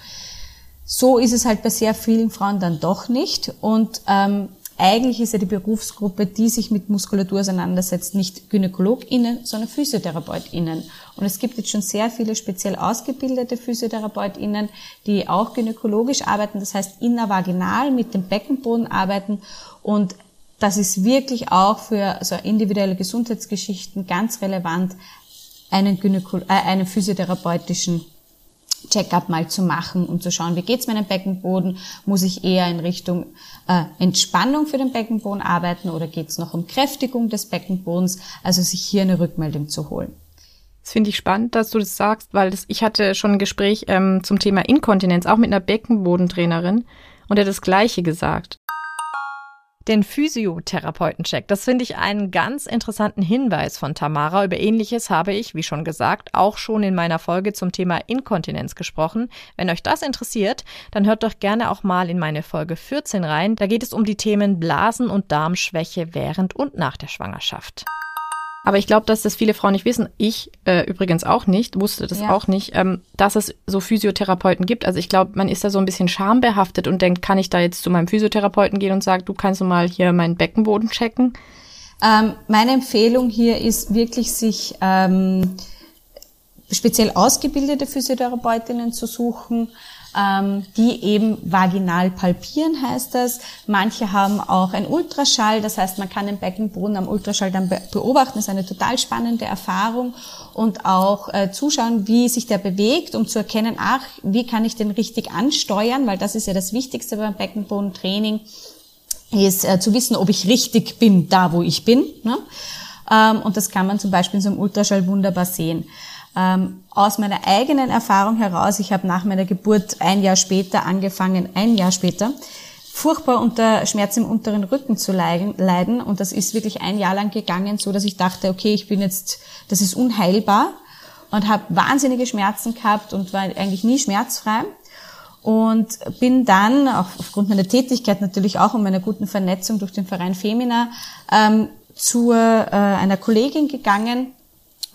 So ist es halt bei sehr vielen Frauen dann doch nicht. Und ähm, eigentlich ist ja die Berufsgruppe, die sich mit Muskulatur auseinandersetzt, nicht GynäkologInnen, sondern PhysiotherapeutInnen. Und es gibt jetzt schon sehr viele speziell ausgebildete PhysiotherapeutInnen, die auch gynäkologisch arbeiten, das heißt innervaginal mit dem Beckenboden arbeiten. Und das ist wirklich auch für so individuelle Gesundheitsgeschichten ganz relevant, einen, Gynäko äh, einen physiotherapeutischen Check-up mal zu machen und zu schauen, wie geht's meinem Beckenboden? Muss ich eher in Richtung äh, Entspannung für den Beckenboden arbeiten oder geht's noch um Kräftigung des Beckenbodens? Also sich hier eine Rückmeldung zu holen. Das finde ich spannend, dass du das sagst, weil das, ich hatte schon ein Gespräch ähm, zum Thema Inkontinenz, auch mit einer Beckenbodentrainerin, und er hat das Gleiche gesagt. Den Physiotherapeutencheck, das finde ich einen ganz interessanten Hinweis von Tamara. Über ähnliches habe ich, wie schon gesagt, auch schon in meiner Folge zum Thema Inkontinenz gesprochen. Wenn euch das interessiert, dann hört doch gerne auch mal in meine Folge 14 rein. Da geht es um die Themen Blasen- und Darmschwäche während und nach der Schwangerschaft. Aber ich glaube, dass das viele Frauen nicht wissen. Ich äh, übrigens auch nicht, wusste das ja. auch nicht, ähm, dass es so Physiotherapeuten gibt. Also ich glaube, man ist da so ein bisschen schambehaftet und denkt, kann ich da jetzt zu meinem Physiotherapeuten gehen und sagen, du kannst du mal hier meinen Beckenboden checken? Ähm, meine Empfehlung hier ist wirklich, sich ähm, speziell ausgebildete Physiotherapeutinnen zu suchen, ähm, die eben vaginal palpieren, heißt das. Manche haben auch ein Ultraschall, das heißt, man kann den Beckenboden am Ultraschall dann beobachten. Das ist eine total spannende Erfahrung und auch äh, zuschauen, wie sich der bewegt, um zu erkennen, ach, wie kann ich den richtig ansteuern, weil das ist ja das Wichtigste beim Beckenbodentraining, ist äh, zu wissen, ob ich richtig bin, da wo ich bin. Ne? Ähm, und das kann man zum Beispiel in so einem Ultraschall wunderbar sehen. Ähm, aus meiner eigenen Erfahrung heraus, ich habe nach meiner Geburt ein Jahr später angefangen, ein Jahr später, furchtbar unter Schmerz im unteren Rücken zu leiden. Und das ist wirklich ein Jahr lang gegangen, so dass ich dachte, okay, ich bin jetzt, das ist unheilbar und habe wahnsinnige Schmerzen gehabt und war eigentlich nie schmerzfrei. Und bin dann, auch aufgrund meiner Tätigkeit natürlich auch und meiner guten Vernetzung durch den Verein Femina, ähm, zu äh, einer Kollegin gegangen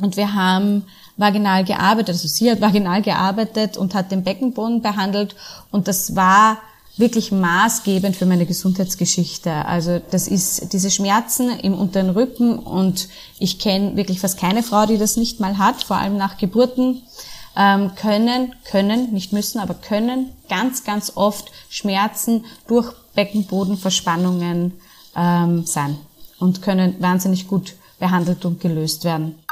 und wir haben vaginal gearbeitet, also sie hat vaginal gearbeitet und hat den Beckenboden behandelt und das war wirklich maßgebend für meine Gesundheitsgeschichte. Also das ist diese Schmerzen im unteren Rücken und ich kenne wirklich fast keine Frau, die das nicht mal hat, vor allem nach Geburten, ähm, können, können, nicht müssen, aber können ganz, ganz oft Schmerzen durch Beckenbodenverspannungen ähm, sein und können wahnsinnig gut behandelt und gelöst werden.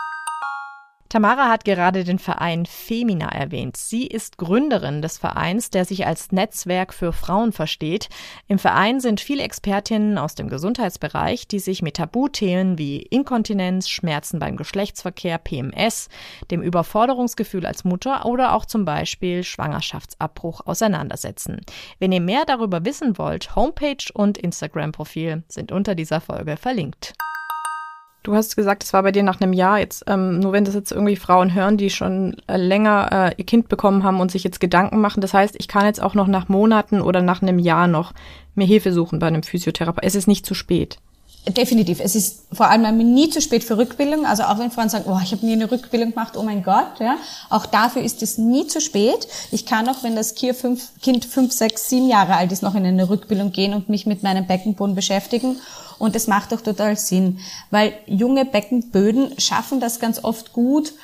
Tamara hat gerade den Verein Femina erwähnt. Sie ist Gründerin des Vereins, der sich als Netzwerk für Frauen versteht. Im Verein sind viele Expertinnen aus dem Gesundheitsbereich, die sich mit Tabuthemen wie Inkontinenz, Schmerzen beim Geschlechtsverkehr, PMS, dem Überforderungsgefühl als Mutter oder auch zum Beispiel Schwangerschaftsabbruch auseinandersetzen. Wenn ihr mehr darüber wissen wollt, Homepage und Instagram-Profil sind unter dieser Folge verlinkt. Du hast gesagt, es war bei dir nach einem Jahr jetzt. Ähm, nur wenn das jetzt irgendwie Frauen hören, die schon äh, länger äh, ihr Kind bekommen haben und sich jetzt Gedanken machen. Das heißt, ich kann jetzt auch noch nach Monaten oder nach einem Jahr noch mir Hilfe suchen bei einem Physiotherapeuten. Es ist nicht zu spät. Definitiv. Es ist vor allem nie zu spät für Rückbildung. Also auch wenn Frauen sagen, oh, ich habe nie eine Rückbildung gemacht, oh mein Gott, ja, auch dafür ist es nie zu spät. Ich kann auch, wenn das Kind fünf, sechs, sieben Jahre alt ist, noch in eine Rückbildung gehen und mich mit meinem Beckenboden beschäftigen und es macht auch total Sinn, weil junge Beckenböden schaffen das ganz oft gut,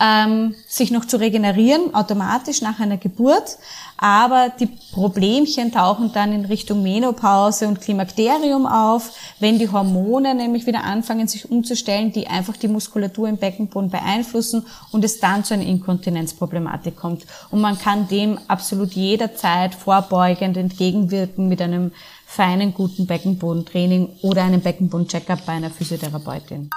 ähm, sich noch zu regenerieren, automatisch nach einer Geburt. Aber die Problemchen tauchen dann in Richtung Menopause und Klimakterium auf, wenn die Hormone nämlich wieder anfangen, sich umzustellen, die einfach die Muskulatur im Beckenboden beeinflussen und es dann zu einer Inkontinenzproblematik kommt. Und man kann dem absolut jederzeit vorbeugend entgegenwirken mit einem feinen, guten Beckenbodentraining oder einem Beckenboden-Checkup bei einer Physiotherapeutin.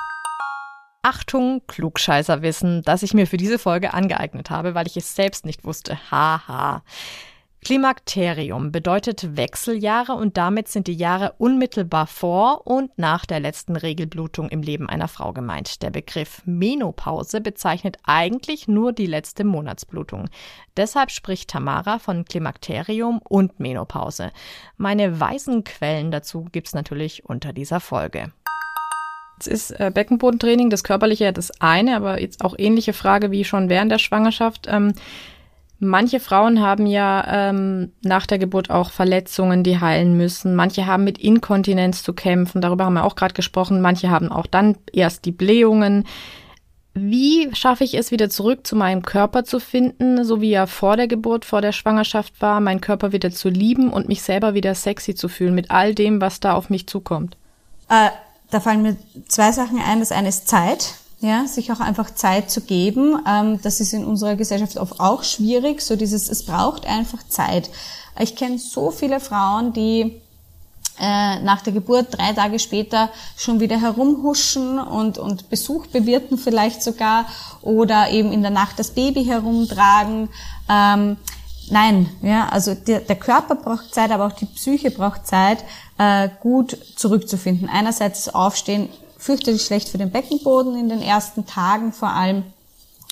Achtung, Klugscheißerwissen, das ich mir für diese Folge angeeignet habe, weil ich es selbst nicht wusste. Haha. Klimakterium bedeutet Wechseljahre und damit sind die Jahre unmittelbar vor und nach der letzten Regelblutung im Leben einer Frau gemeint. Der Begriff Menopause bezeichnet eigentlich nur die letzte Monatsblutung. Deshalb spricht Tamara von Klimakterium und Menopause. Meine weißen Quellen dazu gibt's natürlich unter dieser Folge. Jetzt ist äh, Beckenbodentraining, das körperliche das eine, aber jetzt auch ähnliche Frage wie schon während der Schwangerschaft. Ähm, Manche Frauen haben ja ähm, nach der Geburt auch Verletzungen, die heilen müssen. Manche haben mit Inkontinenz zu kämpfen, darüber haben wir auch gerade gesprochen. Manche haben auch dann erst die Blähungen. Wie schaffe ich es wieder zurück zu meinem Körper zu finden, so wie er vor der Geburt, vor der Schwangerschaft war, meinen Körper wieder zu lieben und mich selber wieder sexy zu fühlen mit all dem, was da auf mich zukommt? Äh, da fallen mir zwei Sachen ein. Das eine ist Zeit ja, sich auch einfach Zeit zu geben. Ähm, das ist in unserer Gesellschaft oft auch schwierig, so dieses, es braucht einfach Zeit. Ich kenne so viele Frauen, die äh, nach der Geburt drei Tage später schon wieder herumhuschen und, und Besuch bewirten vielleicht sogar oder eben in der Nacht das Baby herumtragen. Ähm, nein, ja, also der, der Körper braucht Zeit, aber auch die Psyche braucht Zeit, äh, gut zurückzufinden. Einerseits das Aufstehen fürchterlich schlecht für den Beckenboden in den ersten Tagen vor allem.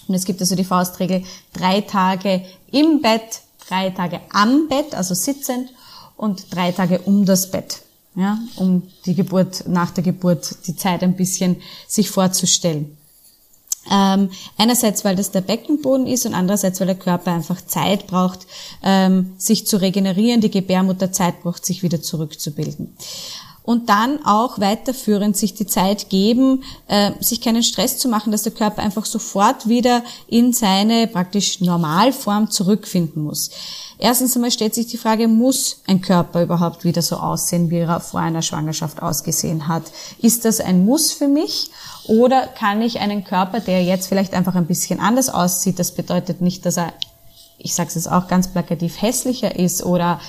Und es gibt also die Faustregel, drei Tage im Bett, drei Tage am Bett, also sitzend, und drei Tage um das Bett, ja, um die Geburt, nach der Geburt die Zeit ein bisschen sich vorzustellen. Ähm, einerseits, weil das der Beckenboden ist und andererseits, weil der Körper einfach Zeit braucht, ähm, sich zu regenerieren, die Gebärmutter Zeit braucht, sich wieder zurückzubilden. Und dann auch weiterführend sich die Zeit geben, äh, sich keinen Stress zu machen, dass der Körper einfach sofort wieder in seine praktisch Normalform zurückfinden muss. Erstens einmal stellt sich die Frage, muss ein Körper überhaupt wieder so aussehen, wie er vor einer Schwangerschaft ausgesehen hat? Ist das ein Muss für mich? Oder kann ich einen Körper, der jetzt vielleicht einfach ein bisschen anders aussieht, das bedeutet nicht, dass er, ich sage es jetzt auch ganz plakativ, hässlicher ist oder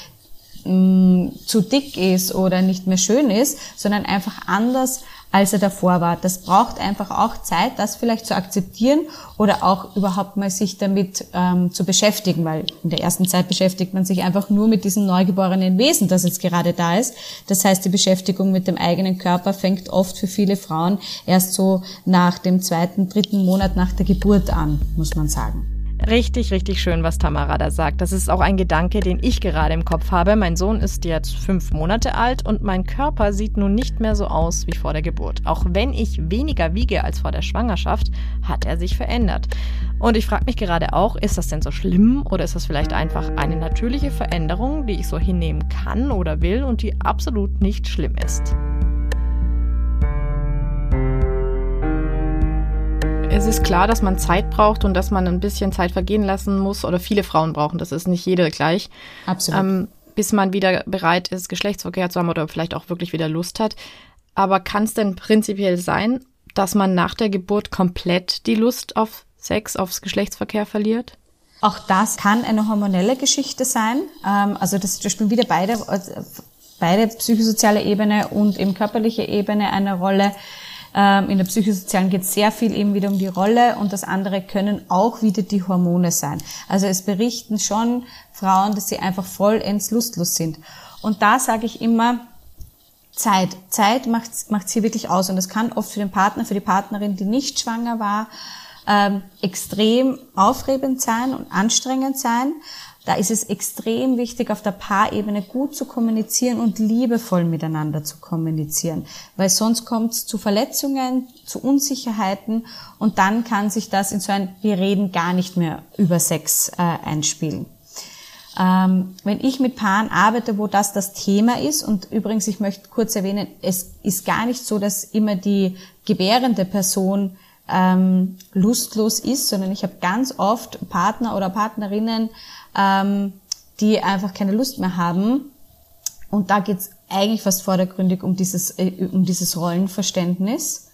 mh, mm, zu dick ist oder nicht mehr schön ist, sondern einfach anders als er davor war. Das braucht einfach auch Zeit, das vielleicht zu akzeptieren oder auch überhaupt mal sich damit ähm, zu beschäftigen, weil in der ersten Zeit beschäftigt man sich einfach nur mit diesem neugeborenen Wesen, das jetzt gerade da ist. Das heißt, die Beschäftigung mit dem eigenen Körper fängt oft für viele Frauen erst so nach dem zweiten, dritten Monat nach der Geburt an, muss man sagen. Richtig, richtig schön, was Tamara da sagt. Das ist auch ein Gedanke, den ich gerade im Kopf habe. Mein Sohn ist jetzt fünf Monate alt und mein Körper sieht nun nicht mehr so aus wie vor der Geburt. Auch wenn ich weniger wiege als vor der Schwangerschaft, hat er sich verändert. Und ich frage mich gerade auch, ist das denn so schlimm oder ist das vielleicht einfach eine natürliche Veränderung, die ich so hinnehmen kann oder will und die absolut nicht schlimm ist? Es ist klar, dass man Zeit braucht und dass man ein bisschen Zeit vergehen lassen muss oder viele Frauen brauchen. Das ist nicht jede gleich. Absolut. Ähm, bis man wieder bereit ist, Geschlechtsverkehr zu haben oder vielleicht auch wirklich wieder Lust hat. Aber kann es denn prinzipiell sein, dass man nach der Geburt komplett die Lust auf Sex, aufs Geschlechtsverkehr verliert? Auch das kann eine hormonelle Geschichte sein. Ähm, also das, das spielen wieder beide, äh, beide psychosoziale Ebene und eben körperliche Ebene eine Rolle. Ähm, in der psychosozialen geht sehr viel eben wieder um die Rolle und das andere können auch wieder die Hormone sein. Also es berichten schon Frauen, dass sie einfach vollends lustlos sind. Und da sage ich immer, Zeit. Zeit macht macht hier wirklich aus. Und das kann oft für den Partner, für die Partnerin, die nicht schwanger war, ähm, extrem aufregend sein und anstrengend sein. Da ist es extrem wichtig, auf der Paarebene gut zu kommunizieren und liebevoll miteinander zu kommunizieren, weil sonst kommt es zu Verletzungen, zu Unsicherheiten und dann kann sich das in so ein Wir reden gar nicht mehr über Sex äh, einspielen. Ähm, wenn ich mit Paaren arbeite, wo das das Thema ist, und übrigens, ich möchte kurz erwähnen, es ist gar nicht so, dass immer die gebärende Person ähm, lustlos ist, sondern ich habe ganz oft Partner oder Partnerinnen, ähm, die einfach keine Lust mehr haben. Und da geht's eigentlich fast vordergründig um dieses, äh, um dieses Rollenverständnis.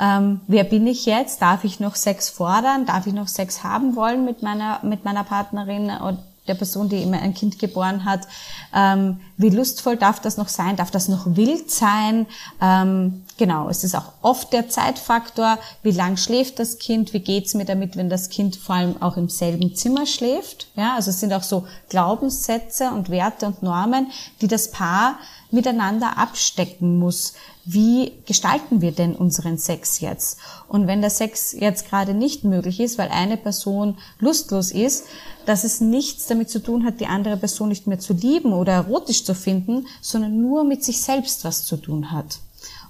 Ähm, wer bin ich jetzt? Darf ich noch Sex fordern? Darf ich noch Sex haben wollen mit meiner, mit meiner Partnerin? Und der Person, die immer ein Kind geboren hat, ähm, wie lustvoll darf das noch sein? Darf das noch wild sein? Ähm, genau, es ist auch oft der Zeitfaktor. Wie lang schläft das Kind? Wie geht's mir damit, wenn das Kind vor allem auch im selben Zimmer schläft? Ja, also es sind auch so Glaubenssätze und Werte und Normen, die das Paar miteinander abstecken muss. Wie gestalten wir denn unseren Sex jetzt? Und wenn der Sex jetzt gerade nicht möglich ist, weil eine Person lustlos ist, dass es nichts damit zu tun hat, die andere Person nicht mehr zu lieben oder erotisch zu finden, sondern nur mit sich selbst was zu tun hat.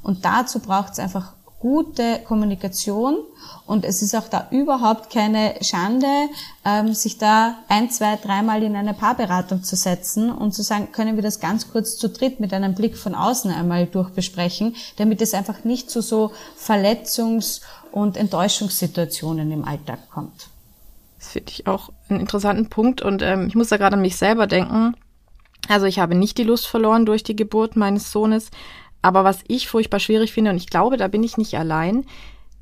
Und dazu braucht es einfach gute Kommunikation und es ist auch da überhaupt keine Schande, ähm, sich da ein, zwei, dreimal in eine Paarberatung zu setzen und zu sagen, können wir das ganz kurz zu dritt mit einem Blick von außen einmal durchbesprechen, damit es einfach nicht zu so Verletzungs- und Enttäuschungssituationen im Alltag kommt. Das finde ich auch einen interessanten Punkt und ähm, ich muss da gerade an mich selber denken. Also ich habe nicht die Lust verloren durch die Geburt meines Sohnes, aber was ich furchtbar schwierig finde, und ich glaube, da bin ich nicht allein,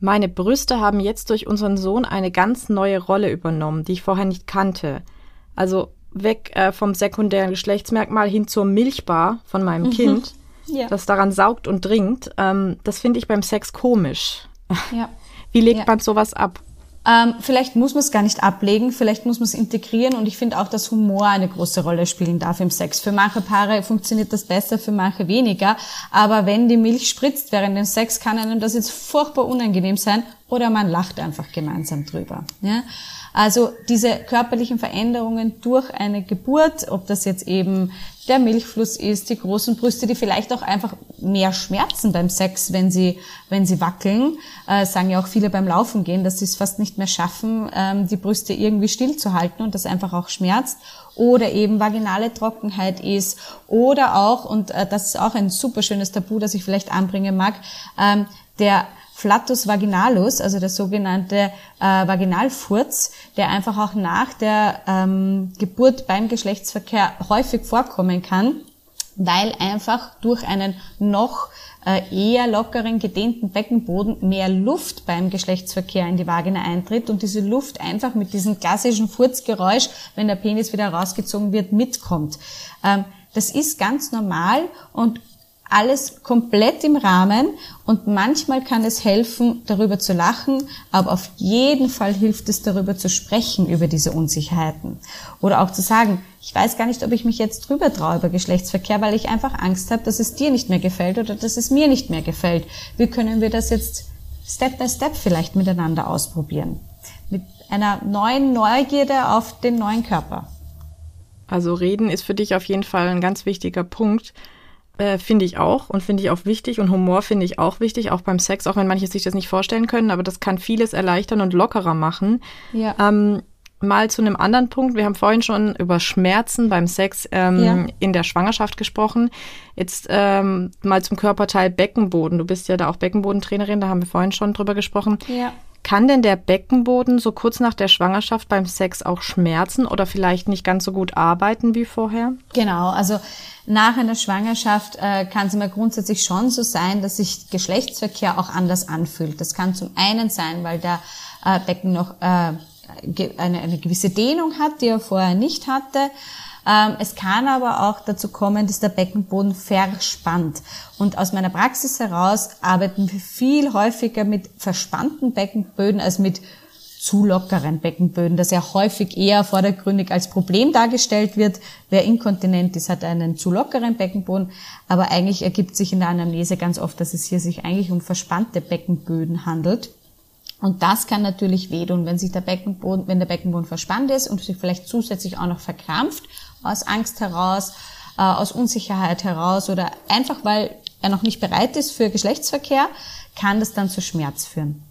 meine Brüste haben jetzt durch unseren Sohn eine ganz neue Rolle übernommen, die ich vorher nicht kannte. Also weg äh, vom sekundären Geschlechtsmerkmal hin zur Milchbar von meinem mhm. Kind, ja. das daran saugt und dringt. Ähm, das finde ich beim Sex komisch. Ja. Wie legt ja. man sowas ab? Ähm, vielleicht muss man es gar nicht ablegen, vielleicht muss man es integrieren und ich finde auch, dass Humor eine große Rolle spielen darf im Sex. Für manche Paare funktioniert das besser, für manche weniger. Aber wenn die Milch spritzt während dem Sex, kann einem das jetzt furchtbar unangenehm sein oder man lacht einfach gemeinsam drüber. Ja? Also diese körperlichen Veränderungen durch eine Geburt, ob das jetzt eben der Milchfluss ist, die großen Brüste, die vielleicht auch einfach mehr schmerzen beim Sex, wenn sie, wenn sie wackeln, äh, sagen ja auch viele beim Laufen gehen, dass sie es fast nicht mehr schaffen, ähm, die Brüste irgendwie stillzuhalten und das einfach auch schmerzt. Oder eben vaginale Trockenheit ist. Oder auch, und äh, das ist auch ein super schönes Tabu, das ich vielleicht anbringen mag, ähm, der Flatus vaginalus, also der sogenannte äh, Vaginalfurz, der einfach auch nach der ähm, Geburt beim Geschlechtsverkehr häufig vorkommen kann, weil einfach durch einen noch äh, eher lockeren, gedehnten Beckenboden mehr Luft beim Geschlechtsverkehr in die Vagina eintritt und diese Luft einfach mit diesem klassischen Furzgeräusch, wenn der Penis wieder rausgezogen wird, mitkommt. Ähm, das ist ganz normal und alles komplett im Rahmen und manchmal kann es helfen, darüber zu lachen, aber auf jeden Fall hilft es, darüber zu sprechen, über diese Unsicherheiten. Oder auch zu sagen, ich weiß gar nicht, ob ich mich jetzt drüber traue über Geschlechtsverkehr, weil ich einfach Angst habe, dass es dir nicht mehr gefällt oder dass es mir nicht mehr gefällt. Wie können wir das jetzt Step by Step vielleicht miteinander ausprobieren? Mit einer neuen Neugierde auf den neuen Körper. Also reden ist für dich auf jeden Fall ein ganz wichtiger Punkt äh, finde ich auch und finde ich auch wichtig und Humor finde ich auch wichtig, auch beim Sex, auch wenn manche sich das nicht vorstellen können, aber das kann vieles erleichtern und lockerer machen. Ja. Ähm, mal zu einem anderen Punkt. Wir haben vorhin schon über Schmerzen beim Sex ähm, ja. in der Schwangerschaft gesprochen. Jetzt ähm, mal zum Körperteil Beckenboden. Du bist ja da auch Beckenbodentrainerin, da haben wir vorhin schon drüber gesprochen. Ja. Kann denn der Beckenboden so kurz nach der Schwangerschaft beim Sex auch schmerzen oder vielleicht nicht ganz so gut arbeiten wie vorher? Genau, also nach einer Schwangerschaft äh, kann es immer grundsätzlich schon so sein, dass sich Geschlechtsverkehr auch anders anfühlt. Das kann zum einen sein, weil der äh, Becken noch äh, eine, eine gewisse Dehnung hat, die er vorher nicht hatte. Ähm, es kann aber auch dazu kommen, dass der Beckenboden verspannt. Und aus meiner Praxis heraus arbeiten wir viel häufiger mit verspannten Beckenböden als mit zu lockeren Beckenböden, das ja häufig eher vordergründig als Problem dargestellt wird. Wer inkontinent ist, hat einen zu lockeren Beckenboden, aber eigentlich ergibt sich in der Anamnese ganz oft, dass es hier sich eigentlich um verspannte Beckenböden handelt. Und das kann natürlich wehtun, wenn sich der Beckenboden, wenn der Beckenboden verspannt ist und sich vielleicht zusätzlich auch noch verkrampft, aus Angst heraus, äh, aus Unsicherheit heraus oder einfach weil er noch nicht bereit ist für Geschlechtsverkehr, kann das dann zu Schmerz führen.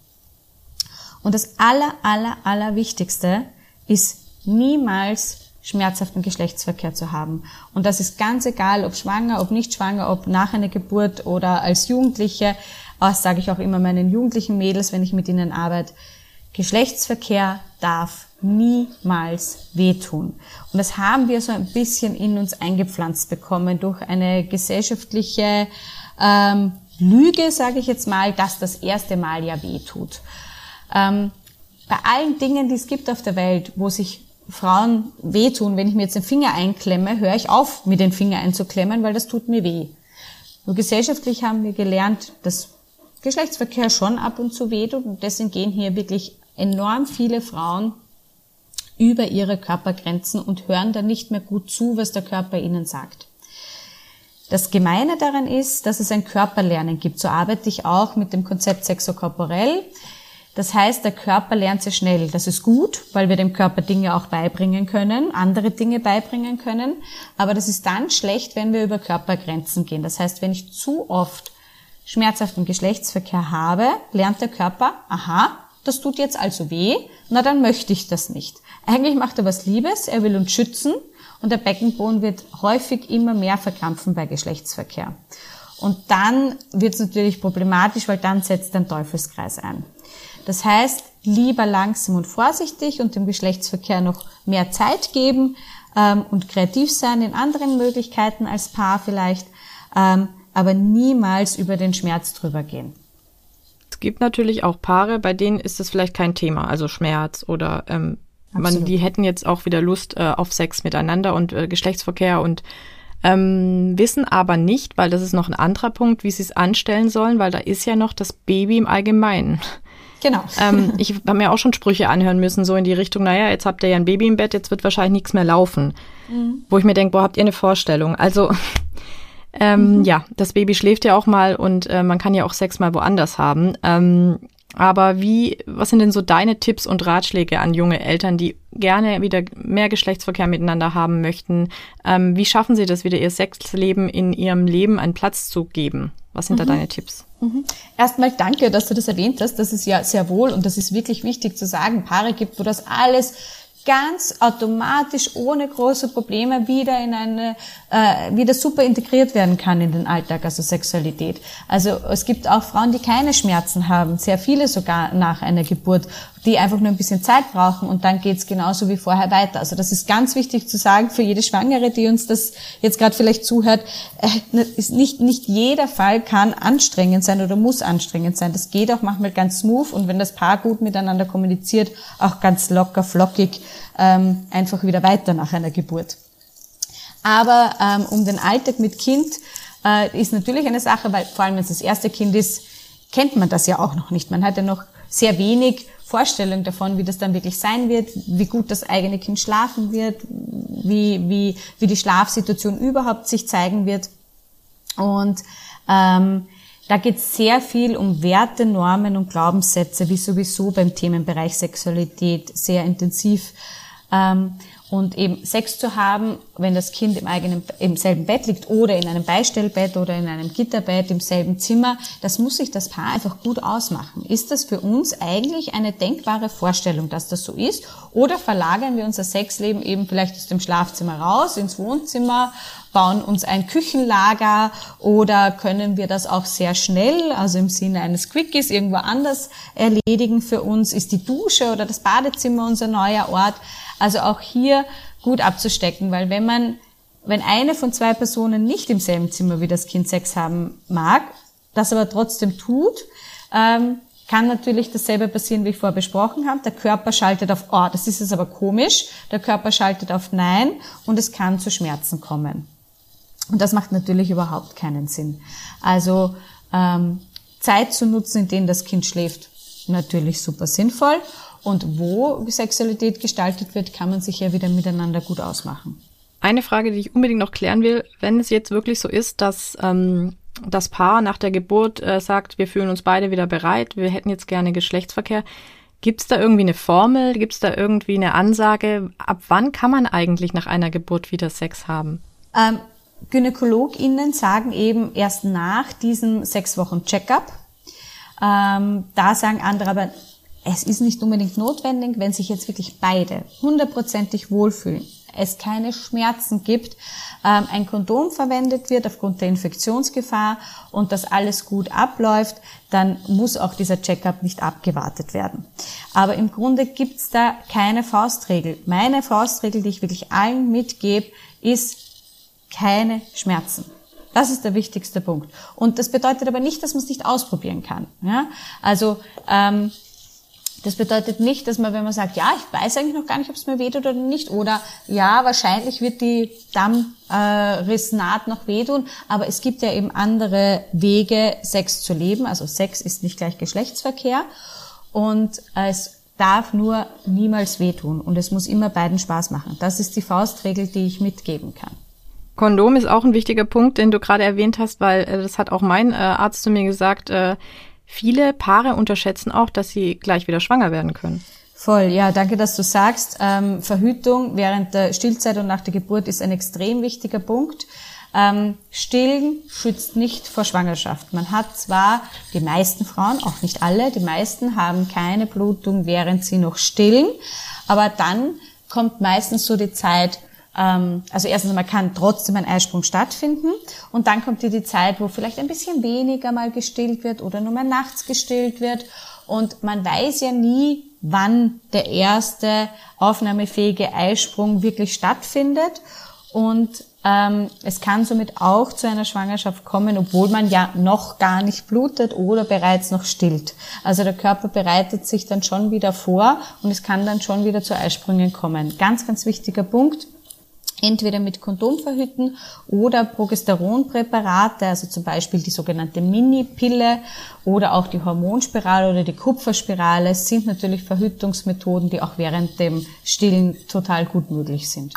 Und das aller, aller, aller Wichtigste ist niemals schmerzhaften Geschlechtsverkehr zu haben. Und das ist ganz egal, ob schwanger, ob nicht schwanger, ob nach einer Geburt oder als Jugendliche. Das sage ich auch immer meinen jugendlichen Mädels, wenn ich mit ihnen arbeite. Geschlechtsverkehr darf niemals wehtun. Und das haben wir so ein bisschen in uns eingepflanzt bekommen durch eine gesellschaftliche ähm, Lüge, sage ich jetzt mal, dass das erste Mal ja wehtut. Ähm, bei allen Dingen, die es gibt auf der Welt, wo sich Frauen wehtun, wenn ich mir jetzt den Finger einklemme, höre ich auf, mir den Finger einzuklemmen, weil das tut mir weh. Nur gesellschaftlich haben wir gelernt, dass Geschlechtsverkehr schon ab und zu wehtut und deswegen gehen hier wirklich enorm viele Frauen über ihre Körpergrenzen und hören dann nicht mehr gut zu, was der Körper ihnen sagt. Das Gemeine daran ist, dass es ein Körperlernen gibt. So arbeite ich auch mit dem Konzept Sexokorporell. Das heißt, der Körper lernt sehr schnell. Das ist gut, weil wir dem Körper Dinge auch beibringen können, andere Dinge beibringen können. Aber das ist dann schlecht, wenn wir über Körpergrenzen gehen. Das heißt, wenn ich zu oft schmerzhaften Geschlechtsverkehr habe, lernt der Körper, aha, das tut jetzt also weh, na dann möchte ich das nicht. Eigentlich macht er was Liebes, er will uns schützen und der Beckenboden wird häufig immer mehr verkrampfen bei Geschlechtsverkehr. Und dann wird es natürlich problematisch, weil dann setzt ein Teufelskreis ein. Das heißt, lieber langsam und vorsichtig und dem Geschlechtsverkehr noch mehr Zeit geben ähm, und kreativ sein in anderen Möglichkeiten als Paar vielleicht, ähm, aber niemals über den Schmerz drüber gehen. Es gibt natürlich auch Paare, bei denen ist das vielleicht kein Thema, also Schmerz oder ähm, man, die hätten jetzt auch wieder Lust äh, auf Sex miteinander und äh, Geschlechtsverkehr und ähm, wissen aber nicht, weil das ist noch ein anderer Punkt, wie sie es anstellen sollen, weil da ist ja noch das Baby im Allgemeinen. Genau. Ähm, ich habe mir auch schon Sprüche anhören müssen, so in die Richtung, naja, jetzt habt ihr ja ein Baby im Bett, jetzt wird wahrscheinlich nichts mehr laufen. Mhm. Wo ich mir denke, boah, habt ihr eine Vorstellung? Also ähm, mhm. ja, das Baby schläft ja auch mal und äh, man kann ja auch Sex mal woanders haben. Ähm, aber wie, was sind denn so deine Tipps und Ratschläge an junge Eltern, die gerne wieder mehr Geschlechtsverkehr miteinander haben möchten? Ähm, wie schaffen sie das wieder, ihr Sexleben in ihrem Leben einen Platz zu geben? Was sind mhm. da deine Tipps? Mhm. Erstmal danke, dass du das erwähnt hast. Das ist ja sehr wohl und das ist wirklich wichtig zu sagen. Paare gibt, wo das alles ganz automatisch ohne große Probleme wieder in eine äh, wieder super integriert werden kann in den Alltag, also Sexualität. Also es gibt auch Frauen, die keine Schmerzen haben, sehr viele sogar nach einer Geburt, die einfach nur ein bisschen Zeit brauchen und dann geht's genauso wie vorher weiter. Also das ist ganz wichtig zu sagen für jede Schwangere, die uns das jetzt gerade vielleicht zuhört, äh, ist nicht nicht jeder Fall kann anstrengend sein oder muss anstrengend sein. Das geht auch manchmal ganz smooth und wenn das Paar gut miteinander kommuniziert, auch ganz locker, flockig ähm, einfach wieder weiter nach einer Geburt. Aber ähm, um den Alltag mit Kind äh, ist natürlich eine Sache, weil vor allem wenn es das erste Kind ist, kennt man das ja auch noch nicht. Man hat ja noch sehr wenig Vorstellung davon, wie das dann wirklich sein wird, wie gut das eigene Kind schlafen wird, wie, wie, wie die Schlafsituation überhaupt sich zeigen wird. Und ähm, da geht es sehr viel um Werte, Normen und Glaubenssätze, wie sowieso beim Themenbereich Sexualität sehr intensiv. Ähm, und eben Sex zu haben, wenn das Kind im eigenen, im selben Bett liegt oder in einem Beistellbett oder in einem Gitterbett im selben Zimmer, das muss sich das Paar einfach gut ausmachen. Ist das für uns eigentlich eine denkbare Vorstellung, dass das so ist? Oder verlagern wir unser Sexleben eben vielleicht aus dem Schlafzimmer raus ins Wohnzimmer, bauen uns ein Küchenlager oder können wir das auch sehr schnell, also im Sinne eines Quickies, irgendwo anders erledigen für uns? Ist die Dusche oder das Badezimmer unser neuer Ort? Also auch hier gut abzustecken, weil wenn man, wenn eine von zwei Personen nicht im selben Zimmer wie das Kind Sex haben mag, das aber trotzdem tut, ähm, kann natürlich dasselbe passieren, wie ich vorher besprochen habe. Der Körper schaltet auf, oh, das ist jetzt aber komisch. Der Körper schaltet auf Nein und es kann zu Schmerzen kommen. Und das macht natürlich überhaupt keinen Sinn. Also ähm, Zeit zu nutzen, in denen das Kind schläft, natürlich super sinnvoll. Und wo Sexualität gestaltet wird, kann man sich ja wieder miteinander gut ausmachen. Eine Frage, die ich unbedingt noch klären will, wenn es jetzt wirklich so ist, dass ähm, das Paar nach der Geburt äh, sagt, wir fühlen uns beide wieder bereit, wir hätten jetzt gerne Geschlechtsverkehr, gibt es da irgendwie eine Formel, gibt es da irgendwie eine Ansage, ab wann kann man eigentlich nach einer Geburt wieder Sex haben? Ähm, GynäkologInnen sagen eben erst nach diesem sechs Wochen Checkup. Ähm, da sagen andere aber, es ist nicht unbedingt notwendig, wenn sich jetzt wirklich beide hundertprozentig wohlfühlen, es keine Schmerzen gibt, ähm, ein Kondom verwendet wird aufgrund der Infektionsgefahr und das alles gut abläuft, dann muss auch dieser Checkup nicht abgewartet werden. Aber im Grunde gibt's da keine Faustregel. Meine Faustregel, die ich wirklich allen mitgebe, ist keine Schmerzen. Das ist der wichtigste Punkt. Und das bedeutet aber nicht, dass man es nicht ausprobieren kann. Ja? Also ähm, das bedeutet nicht, dass man, wenn man sagt, ja, ich weiß eigentlich noch gar nicht, ob es mir wehtut oder nicht, oder ja, wahrscheinlich wird die Dammrissnaht äh, noch wehtun, aber es gibt ja eben andere Wege, Sex zu leben. Also Sex ist nicht gleich Geschlechtsverkehr und es darf nur niemals wehtun und es muss immer beiden Spaß machen. Das ist die Faustregel, die ich mitgeben kann. Kondom ist auch ein wichtiger Punkt, den du gerade erwähnt hast, weil äh, das hat auch mein äh, Arzt zu mir gesagt. Äh, Viele Paare unterschätzen auch, dass sie gleich wieder schwanger werden können. Voll, ja, danke, dass du sagst. Ähm, Verhütung während der Stillzeit und nach der Geburt ist ein extrem wichtiger Punkt. Ähm, Stillen schützt nicht vor Schwangerschaft. Man hat zwar, die meisten Frauen, auch nicht alle, die meisten haben keine Blutung, während sie noch stillen, aber dann kommt meistens so die Zeit, also erstens einmal kann trotzdem ein Eisprung stattfinden und dann kommt dir die Zeit, wo vielleicht ein bisschen weniger mal gestillt wird oder nur mal nachts gestillt wird und man weiß ja nie, wann der erste aufnahmefähige Eisprung wirklich stattfindet und ähm, es kann somit auch zu einer Schwangerschaft kommen, obwohl man ja noch gar nicht blutet oder bereits noch stillt. Also der Körper bereitet sich dann schon wieder vor und es kann dann schon wieder zu Eisprüngen kommen. Ganz, ganz wichtiger Punkt entweder mit Kondom verhüten oder Progesteronpräparate, also zum Beispiel die sogenannte Mini-Pille oder auch die Hormonspirale oder die Kupferspirale sind natürlich Verhütungsmethoden, die auch während dem Stillen total gut möglich sind.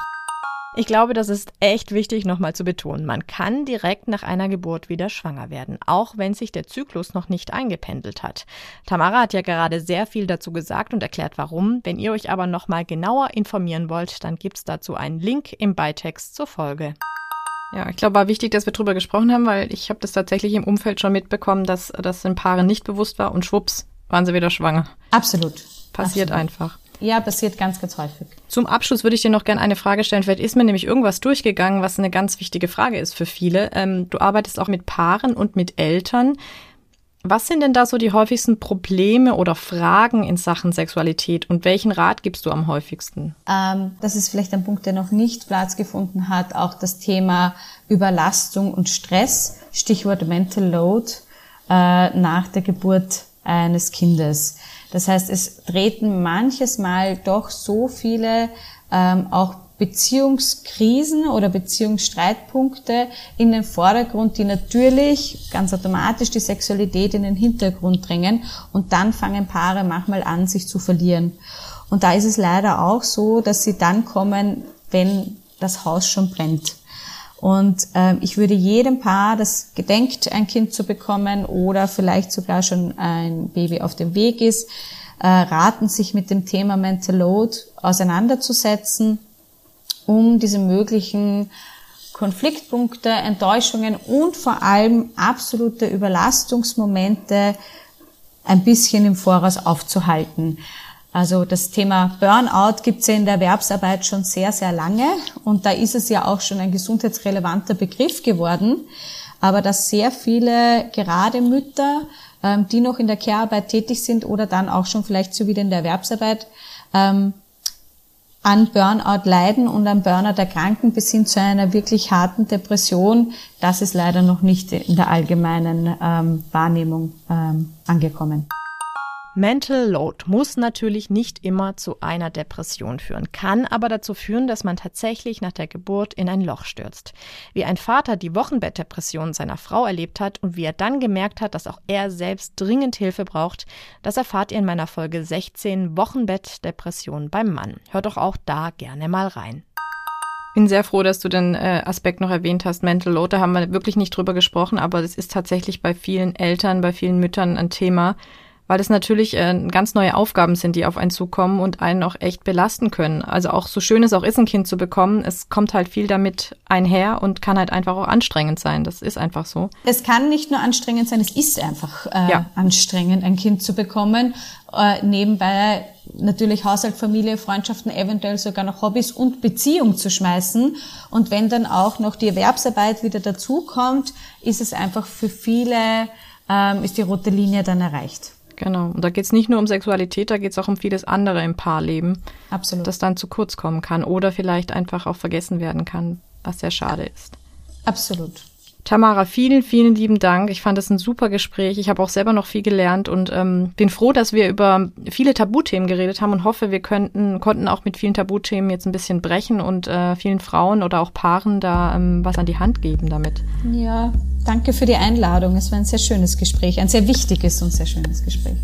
Ich glaube, das ist echt wichtig nochmal zu betonen. Man kann direkt nach einer Geburt wieder schwanger werden, auch wenn sich der Zyklus noch nicht eingependelt hat. Tamara hat ja gerade sehr viel dazu gesagt und erklärt warum. Wenn ihr euch aber nochmal genauer informieren wollt, dann gibt's dazu einen Link im Beitext zur Folge. Ja, ich glaube, war wichtig, dass wir drüber gesprochen haben, weil ich habe das tatsächlich im Umfeld schon mitbekommen, dass das den Paaren nicht bewusst war und schwupps waren sie wieder schwanger. Absolut. Passiert Absolut. einfach. Ja, passiert ganz, ganz häufig. Zum Abschluss würde ich dir noch gerne eine Frage stellen. Vielleicht ist mir nämlich irgendwas durchgegangen, was eine ganz wichtige Frage ist für viele. Ähm, du arbeitest auch mit Paaren und mit Eltern. Was sind denn da so die häufigsten Probleme oder Fragen in Sachen Sexualität und welchen Rat gibst du am häufigsten? Ähm, das ist vielleicht ein Punkt, der noch nicht Platz gefunden hat. Auch das Thema Überlastung und Stress, Stichwort Mental Load äh, nach der Geburt eines Kindes. Das heißt, es treten manches Mal doch so viele ähm, auch Beziehungskrisen oder Beziehungsstreitpunkte in den Vordergrund, die natürlich ganz automatisch die Sexualität in den Hintergrund drängen und dann fangen Paare manchmal an, sich zu verlieren. Und da ist es leider auch so, dass sie dann kommen, wenn das Haus schon brennt. Und äh, ich würde jedem Paar, das gedenkt, ein Kind zu bekommen oder vielleicht sogar schon ein Baby auf dem Weg ist, äh, raten, sich mit dem Thema Mental Load auseinanderzusetzen, um diese möglichen Konfliktpunkte, Enttäuschungen und vor allem absolute Überlastungsmomente ein bisschen im Voraus aufzuhalten. Also das Thema Burnout gibt es ja in der Erwerbsarbeit schon sehr, sehr lange und da ist es ja auch schon ein gesundheitsrelevanter Begriff geworden. Aber dass sehr viele, gerade Mütter, ähm, die noch in der Care-Arbeit tätig sind oder dann auch schon vielleicht so wieder in der Erwerbsarbeit, ähm, an Burnout leiden und an Burnout erkranken bis hin zu einer wirklich harten Depression, das ist leider noch nicht in der allgemeinen ähm, Wahrnehmung ähm, angekommen. Mental Load muss natürlich nicht immer zu einer Depression führen, kann aber dazu führen, dass man tatsächlich nach der Geburt in ein Loch stürzt. Wie ein Vater die Wochenbettdepression seiner Frau erlebt hat und wie er dann gemerkt hat, dass auch er selbst dringend Hilfe braucht, das erfahrt ihr in meiner Folge 16 Wochenbettdepression beim Mann. Hört doch auch da gerne mal rein. Bin sehr froh, dass du den äh, Aspekt noch erwähnt hast, Mental Load. Da haben wir wirklich nicht drüber gesprochen, aber das ist tatsächlich bei vielen Eltern, bei vielen Müttern ein Thema weil das natürlich äh, ganz neue Aufgaben sind, die auf einen zukommen und einen auch echt belasten können. Also auch so schön es auch ist, ein Kind zu bekommen, es kommt halt viel damit einher und kann halt einfach auch anstrengend sein. Das ist einfach so. Es kann nicht nur anstrengend sein, es ist einfach äh, ja. anstrengend, ein Kind zu bekommen. Äh, nebenbei natürlich Haushalt, Familie, Freundschaften, eventuell sogar noch Hobbys und Beziehung zu schmeißen. Und wenn dann auch noch die Erwerbsarbeit wieder dazukommt, ist es einfach für viele, ähm, ist die rote Linie dann erreicht. Genau. Und da geht es nicht nur um Sexualität, da geht es auch um vieles andere im Paarleben. Absolut. Das dann zu kurz kommen kann oder vielleicht einfach auch vergessen werden kann, was sehr schade ist. Absolut. Tamara, vielen, vielen lieben Dank. Ich fand das ein super Gespräch. Ich habe auch selber noch viel gelernt und ähm, bin froh, dass wir über viele Tabuthemen geredet haben und hoffe, wir könnten, konnten auch mit vielen Tabuthemen jetzt ein bisschen brechen und äh, vielen Frauen oder auch Paaren da ähm, was an die Hand geben damit. Ja, danke für die Einladung. Es war ein sehr schönes Gespräch, ein sehr wichtiges und sehr schönes Gespräch.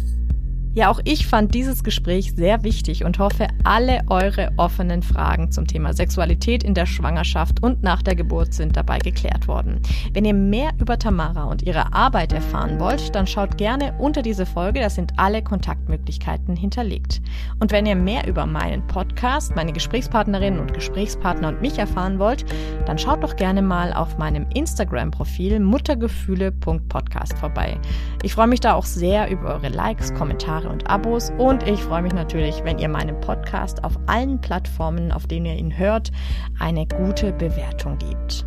Ja, auch ich fand dieses Gespräch sehr wichtig und hoffe, alle eure offenen Fragen zum Thema Sexualität in der Schwangerschaft und nach der Geburt sind dabei geklärt worden. Wenn ihr mehr über Tamara und ihre Arbeit erfahren wollt, dann schaut gerne unter diese Folge, da sind alle Kontaktmöglichkeiten hinterlegt. Und wenn ihr mehr über meinen Podcast, meine Gesprächspartnerinnen und Gesprächspartner und mich erfahren wollt, dann schaut doch gerne mal auf meinem Instagram-Profil muttergefühle.podcast vorbei. Ich freue mich da auch sehr über eure Likes, Kommentare Kommentare und Abos. Und ich freue mich natürlich, wenn ihr meinem Podcast auf allen Plattformen, auf denen ihr ihn hört, eine gute Bewertung gebt.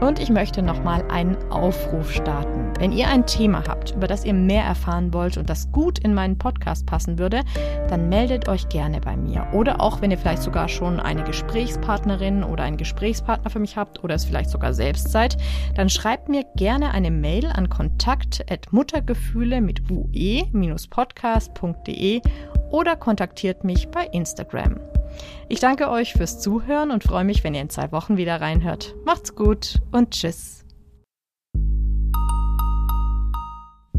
Und ich möchte nochmal einen Aufruf starten. Wenn ihr ein Thema habt, über das ihr mehr erfahren wollt und das gut in meinen Podcast passen würde, dann meldet euch gerne bei mir. Oder auch, wenn ihr vielleicht sogar schon eine Gesprächspartnerin oder einen Gesprächspartner für mich habt oder es vielleicht sogar selbst seid, dann schreibt mir gerne eine Mail an kontakt.muttergefühle mit ue-podcast.de oder kontaktiert mich bei Instagram. Ich danke euch fürs Zuhören und freue mich, wenn ihr in zwei Wochen wieder reinhört. Macht's gut und tschüss.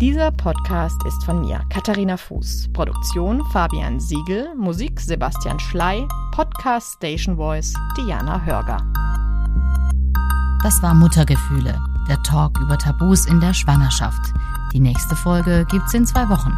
Dieser Podcast ist von mir, Katharina Fuß. Produktion Fabian Siegel, Musik Sebastian Schley, Podcast Station Voice Diana Hörger. Das war Muttergefühle, der Talk über Tabus in der Schwangerschaft. Die nächste Folge gibt's in zwei Wochen.